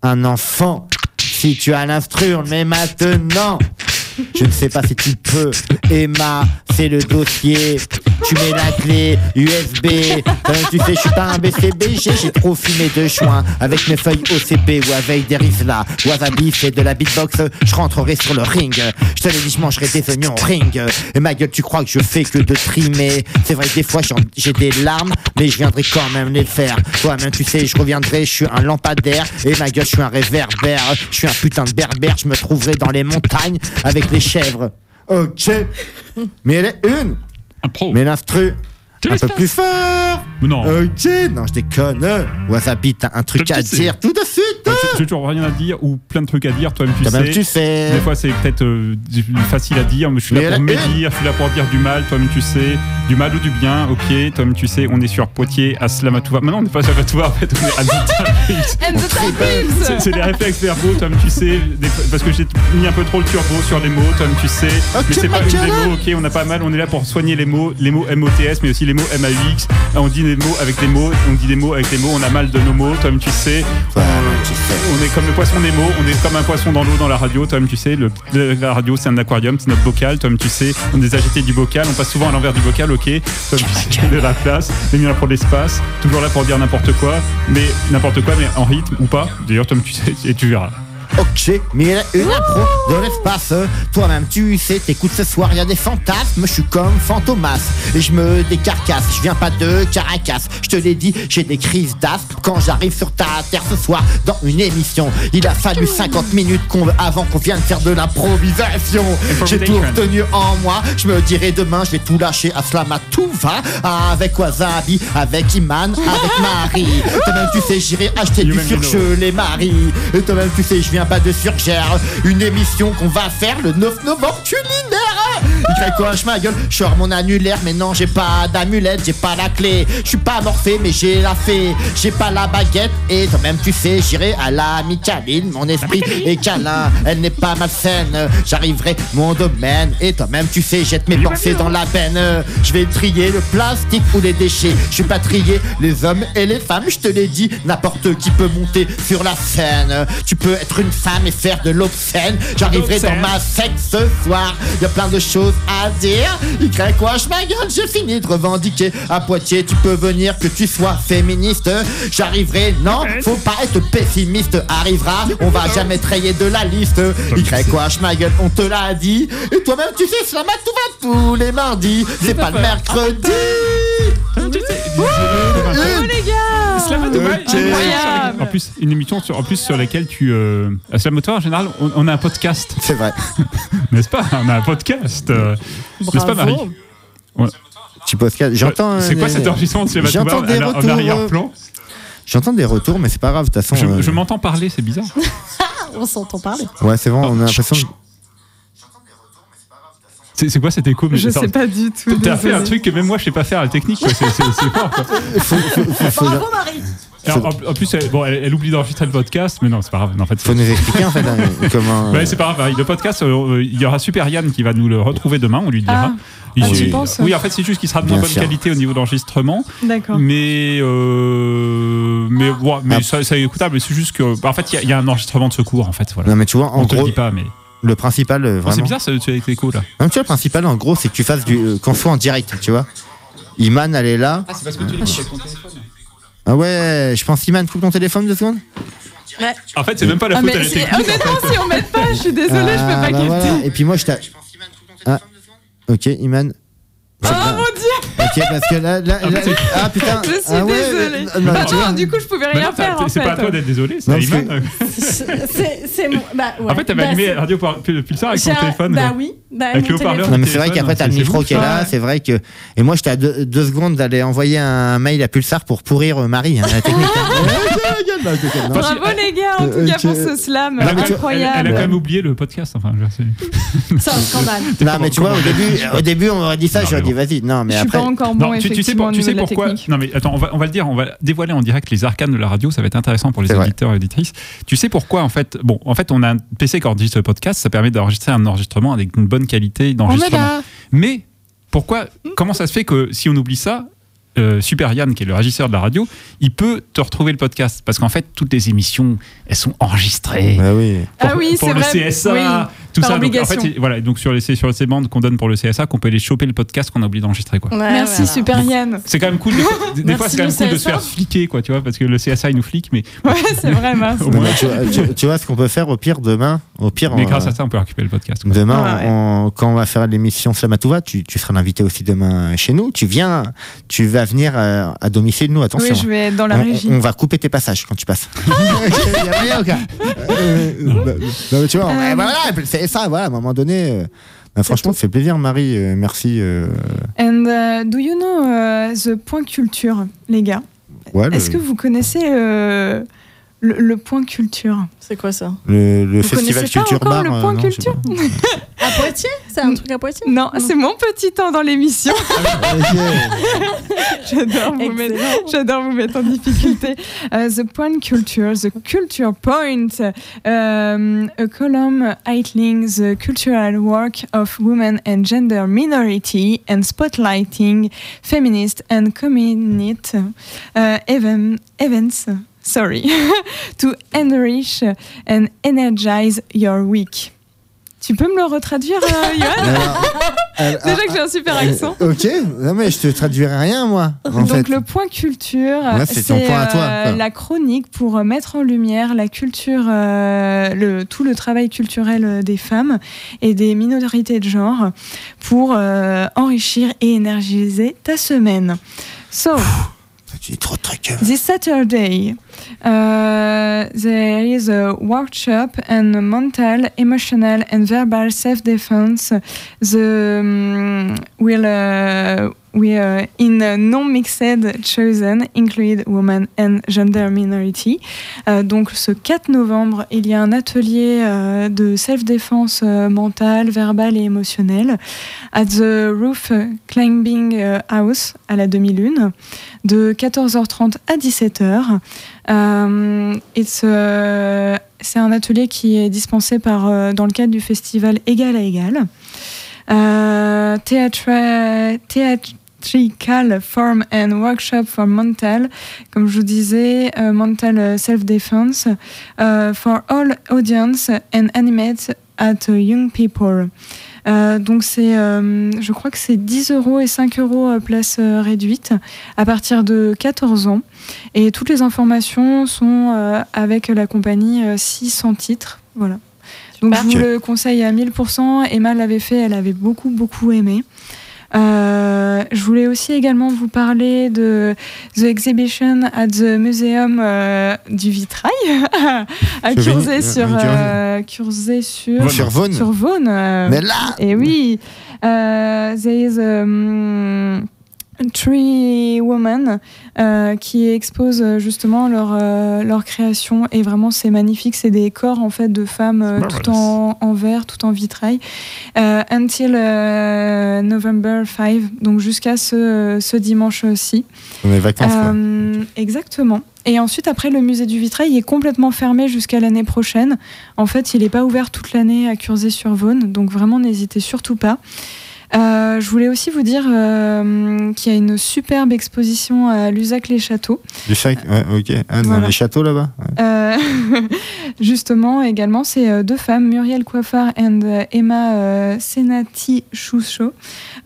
un enfant. Si tu as l'instru, met maintenant. Je ne sais pas si tu peux. Emma, c'est le dossier. Tu mets la clé USB. Tu sais, je suis pas un BCBG. J'ai trop fumé de joint avec mes feuilles OCP ou avec des Rizla. Wasabi, c'est de la beatbox. Je rentrerai sur le ring. Je te l'ai dit, je mangerai des oignons ring. Et ma gueule, tu crois que je fais que de trimer? C'est vrai que des fois, j'ai des larmes, mais je viendrai quand même les faire. Toi-même, tu sais, je reviendrai. Je suis un lampadaire. Et ma gueule, je suis un réverbère. Je suis un putain de berbère. Je me trouverai dans les montagnes avec les chèvres. Ok. Mais elle est une. Un pro. Mais l'instru, Tu un peu plus fort. Non. Ok, non, je déconne. Wasabi, t'as un truc à dire tout de suite. Ouais, J'ai toujours rien à dire ou plein de trucs à dire, toi-même tu sais. tu sais. Des fois, c'est peut-être euh, facile à dire, mais je suis Mais là pour médire, je suis là pour dire du mal, toi-même tu sais. Du mal ou du bien, ok, toi-même tu sais. On est sur Poitiers, à Slamatouva. Maintenant, on n'est pas à Slamatouva, en fait, on est à C'est les réflexes verbaux, toi-même tu sais, des- parce que j'ai mis un peu trop le turbo sur les mots, toi-même tu sais. Ok, mais c'est pas une des mots, ok, on a pas mal, on est là pour soigner les mots, les mots MOTS, mais aussi les mots MAUX. On dit des mots avec des mots, on dit des mots avec les mots, on a mal de nos mots, toi-même tu sais. Toi-même, tu sais. On est comme le poisson Nemo, on est comme un poisson dans l'eau dans la radio, toi-même tu sais, le, la radio c'est un aquarium, c'est notre bocal, toi-même tu sais, on est agité du bocal, on passe souvent à l'envers du bocal, ok, toi-même tu sais, de la place, on est là pour l'espace, toujours là pour dire n'importe quoi, mais n'importe quoi, mais en rythme ou pas, d'ailleurs toi-même tu sais, et tu verras. Ok, mais il y a une impro de l'espace. Toi-même, tu sais, t'écoutes ce soir, il y a des fantasmes. Je suis comme Fantomas et je me décarcasse. Je viens pas de Caracas. Je te l'ai dit, j'ai des crises d'asthme quand j'arrive sur ta terre ce soir dans une émission. Il a fallu 50 minutes qu'on, avant qu'on vienne faire de l'improvisation. J'ai tout retenu en moi. Je me dirai demain, je vais tout lâcher à Slama, tout va. Avec Wasabi, avec Iman, avec Marie. Toi-même, tu sais, j'irai acheter du surgelé Marie. Et toi-même, tu sais, je viens pas de surgère. Une émission qu'on va faire le 9 novembre culinaire. Il fait quoi, je ma gueule Je sors mon annulaire, mais non, j'ai pas d'amulette, j'ai pas la clé. Je suis pas morphé, mais j'ai la fée. J'ai pas la baguette, et toi-même, tu sais, j'irai à la Micaline. Mon esprit est câlin, elle n'est pas malsaine. J'arriverai mon domaine, et toi-même, tu sais, jette mes pensées dans la benne. Je vais trier le plastique ou les déchets. Je suis pas trier les hommes et les femmes, je te l'ai dit. N'importe qui peut monter sur la scène. Tu peux être une femme et faire de l'obscène. J'arriverai dans ma secte ce soir. Y a plein de choses à dire. Y quoi, je ma gueule, j'ai fini de revendiquer. À Poitiers, tu peux venir que tu sois féministe. J'arriverai, non, faut pas être pessimiste. Arrivera, on va jamais trayer de la liste. Y quoi, je ma gueule, on te l'a dit. Et toi-même, tu sais, cela m'a tout va tous les mardis. C'est pas le mercredi. Oh les gars Slamatouva, Ok. Incroyable. En plus, une émission sur, en plus sur laquelle tu. Euh, à Slamatouva, en général, on, on a un podcast, C'est vrai. n'est-ce pas? On a un podcast. euh, n'est-ce pas, Marie? Tu podcast. J'entends. C'est quoi euh, cet enregistrement de J'entends des en- en retours, arrière-plan? J'entends des retours, mais c'est pas grave. De toute façon. Je, euh, je m'entends parler, c'est bizarre. On s'entend parler. Ouais, c'est bon. On a l'impression. C'est c'est quoi cet écho mais Je sais pas du tout. T'as fait un truc que même moi je sais pas faire, la technique. C'est fort. quoi. Faut, faut, faut, faut- Bravo Marie Alors, en, plus, elle, bon, elle, elle oublie d'enregistrer le podcast, mais non, c'est pas grave. Non, en fait, faut nous expliquer en fait hein, comment. Ouais, c'est pas grave. Le podcast, euh, il y aura Super Yann qui va nous le retrouver demain, on lui dira. Ah. Il- Ah, tu il- penses Oui, en fait, c'est juste qu'il sera de moins bonne sûr. qualité au niveau d'enregistrement. D'accord. Mais, euh, mais, ouais, mais Ah. ça, ça est écoutable. C'est juste que, bah, en fait, il y a- il y, a un enregistrement de secours, en fait. Voilà. Non mais tu vois, en on te le gros, dit pas, mais. Le principal, euh, Oh, c'est vraiment. bizarre, ce, ce écho là. Non, tu vois, le principal, en gros, c'est que tu fasses du, euh, qu'on soit en direct, tu vois. Iman, elle est là. Ah, c'est parce que tu l'écoutes avec ton téléphone. Ah ouais, je pense Iman, coupe ton téléphone deux secondes. En fait, c'est même pas la Ah, faute mais à la c'est- technique. honnêtement, si on m'aide pas, je suis désolée, je peux Ah, pas bah capter. voilà. Et puis moi, je t'ai. Ah, ok, Iman. Oh mon dieu, Ok, parce que là, là, là- ah putain. je suis ah ouais, désolée. non, Bah non, du coup, je pouvais rien faire en c'est pas à toi d'être désolé, c'est à Iman. C'est mon. Bah, ouais. En fait, t'avais Bah, allumé radio Pulsar avec ton téléphone. Bah oui. Bah, Avec le haut-parleur. Non mais c'est vrai qu'après t'as le micro qui est là, c'est vrai que et moi j'étais à deux, deux secondes d'aller envoyer un mail à Pulsar pour pourrir euh, Marie, hein, la technique. hein. Bravo les gars, en tout Euh, cas ok. pour ce slam, même- elle- elle a incroyable. quand même oublié le podcast. Enfin, je sais. C'est un scandale. non mais tu vois au début, au début on m'aurait dit ça, j'aurais dit vas-y. Non mais Je suis après pas encore bon, non, tu, tu sais, pour- tu pourquoi technique. Non mais attends, on va, on va le dire, on va dévoiler en direct les arcanes de la radio. Ça va être intéressant pour les auditeurs et auditrices. Tu sais pourquoi en fait Bon, en fait, on a un PC qui enregistre le podcast. Ça permet d'enregistrer un enregistrement avec une bonne qualité d'enregistrement. là. Mais pourquoi Comment ça se fait que si on oublie ça euh, Super Yann, qui est le régisseur de la radio, il peut te retrouver le podcast parce qu'en fait toutes les émissions elles sont enregistrées oui. Ah oui, pour c'est le vrai. CSA, Oui, tout par ça. Donc, en fait, voilà, donc sur les sur ces bandes qu'on donne pour le CSA, qu'on peut aller choper le podcast qu'on a oublié d'enregistrer quoi. Ouais, Merci voilà. Super Yann. C'est quand même cool. Des fois, des fois, c'est quand même cool de se faire fliquer, quoi, tu vois, parce que le CSA il nous flique, mais, Ouais, c'est vrai, mince. Moins. tu, vois- tu- tu vois ce qu'on peut faire au pire demain, au pire mais grâce à ça, on peut récupérer le podcast. quoi. Demain, Ah ouais. on- quand on va faire l'émission Slamatouva, tu, tu seras l'invité aussi demain chez nous. Tu viens, tu vas venir euh, à domicile, nous, attention. Oui, je vais être dans la on, régie. on va couper tes passages quand tu passes. Il y a rien, au cas. Euh, bah, non, mais tu vois, Euh. voilà, ça, voilà, à un moment donné. euh, Ah, franchement, ça fait plaisir, Marie. euh, merci. euh, And uh, do you know uh, the point culture, les gars? Ouais, le, Est-ce que vous connaissez euh, le, le point culture C'est quoi ça le, le Vous festival connaissez pas Culture encore Bar le euh, point non, culture. À Poitiers C'est un truc à Poitiers Non, c'est mon petit temps dans l'émission. Ok. J'adore vous, mettre- j'adore vous mettre en difficulté. Uh, the point culture, the culture point, um, a column outlining the cultural work of women and gender minority and spotlighting feminist and community uh, even, events. Sorry, to enrich and energize your week. Tu peux me le retraduire, euh, alors, Déjà que j'ai un super accent. Ok, non mais je te traduirai rien moi. En Donc fait. le point culture, Ouais, c'est euh, la chronique pour mettre en lumière la culture, euh, le, tout le travail culturel des femmes et des minorités de genre pour euh, enrichir et énergiser ta semaine. So, Trucs. this Saturday, uh, there is a workshop on mental, emotional, and verbal self-defense. The um, will uh, we uh, in non-mixed chosen, include women and gender minority. Euh, donc ce 4 novembre, il y a un atelier euh, de self-défense euh, mentale, verbale et émotionnelle at the Roof Climbing House à la demi-lune de 14h30 à 17h. Euh, euh, c'est un atelier qui est dispensé par, euh, dans le cadre du festival Égal à Égal. Theatrical Form and Workshop for Mental, comme je vous disais, Mental Self-Defense for all audience and animate at young people. Euh, donc c'est, euh, je crois que c'est 10 euros et 5 euros euh, place réduite à partir de 14 ans. Et toutes les informations sont euh, avec la compagnie euh, 600 titres. Voilà. Donc je vous le conseille à 1000%. Emma l'avait fait, elle avait beaucoup beaucoup aimé. Euh, je voulais aussi également vous parler de The Exhibition at the Museum euh, du Vitrail à Sur Curzé sur euh, euh, Curzé sur Sur Vaughan. sur Vaughan. euh, Mais là et oui, euh, there is um, three women euh, qui exposent euh, justement leur, euh, leur création et vraiment c'est magnifique. C'est des corps en fait de femmes euh, tout en, en verre, tout en vitrail. Euh, until euh, November 5, donc jusqu'à ce, ce dimanche-ci. On est vacances. Euh, exactement. Et ensuite, après, le musée du vitrail il est complètement fermé jusqu'à l'année prochaine. En fait, il n'est pas ouvert toute l'année à Curzé-sur-Vaune, donc vraiment, n'hésitez surtout pas. Euh, je voulais aussi vous dire euh, qu'il y a une superbe exposition à Lusac-les-Châteaux. Du sac, ouais, ok. Ah, dans les châteaux là-bas. ouais. Euh, justement, également, c'est deux femmes, Muriel Coiffard and Emma Senati Choucho.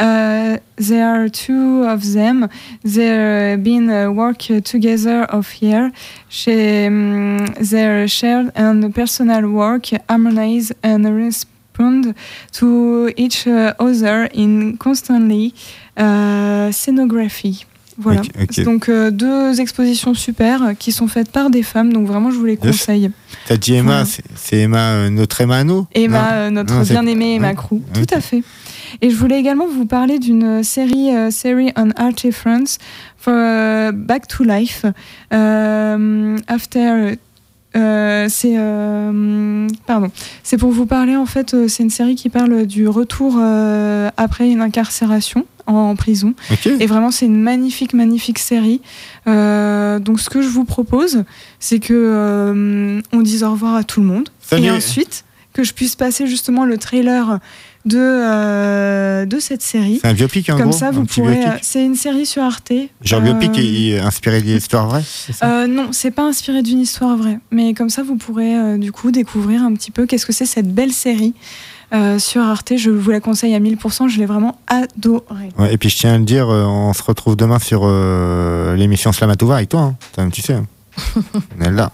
Uh, there are two of them. They've been uh, work together of year. She, um, their shared and personal work harmonize and respond to each uh, other in constantly uh, scenography. Voilà. Donc euh, deux expositions super euh, qui sont faites par des femmes, donc vraiment je vous les conseille. T'as dit Emma, c'est- Emma, euh, notre Emma Emma, euh, notre bien-aimée Emma. Crew, tout à fait. Et je voulais également vous parler d'une série, série on for euh, Back to Life. After euh, c'est euh, pardon, c'est pour vous parler en fait. euh, c'est une série qui parle du retour euh, après une incarcération en, en prison. Et vraiment, c'est une magnifique, magnifique série. Euh, donc, ce que je vous propose, c'est que euh, on dise au revoir à tout le monde. Salut. Et ensuite, que je puisse passer justement le trailer de, euh, de cette série. C'est un biopic en Comme gros. ça, vous pourrez. euh, C'est une série sur Arte. Genre Euh, biopic et inspiré d'histoires vraies c'est ça? Euh, non, c'est pas inspiré d'une histoire vraie. Mais comme ça, vous pourrez euh, du coup découvrir un petit peu qu'est-ce que c'est cette belle série euh, sur Arte. Je vous la conseille à 1000%. Je l'ai vraiment adorée. Ouais, et puis je tiens à le dire, euh, on se retrouve demain sur euh, l'émission Slamatouva avec toi. Hein. Tu sais. hein. on est là.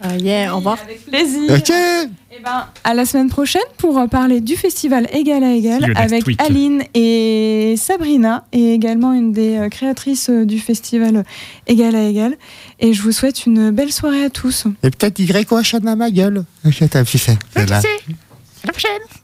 Ah, yeah, au revoir. Avec plaisir. Ok Eh ben, à la semaine prochaine pour euh, parler du festival Égal à Égal avec week. Aline et Sabrina et également une des euh, créatrices euh, du festival Égal à Égal. Et je vous souhaite une belle soirée à tous. Et peut-être Y quoi, chat dans ma gueule. Ok, t'as là. À la prochaine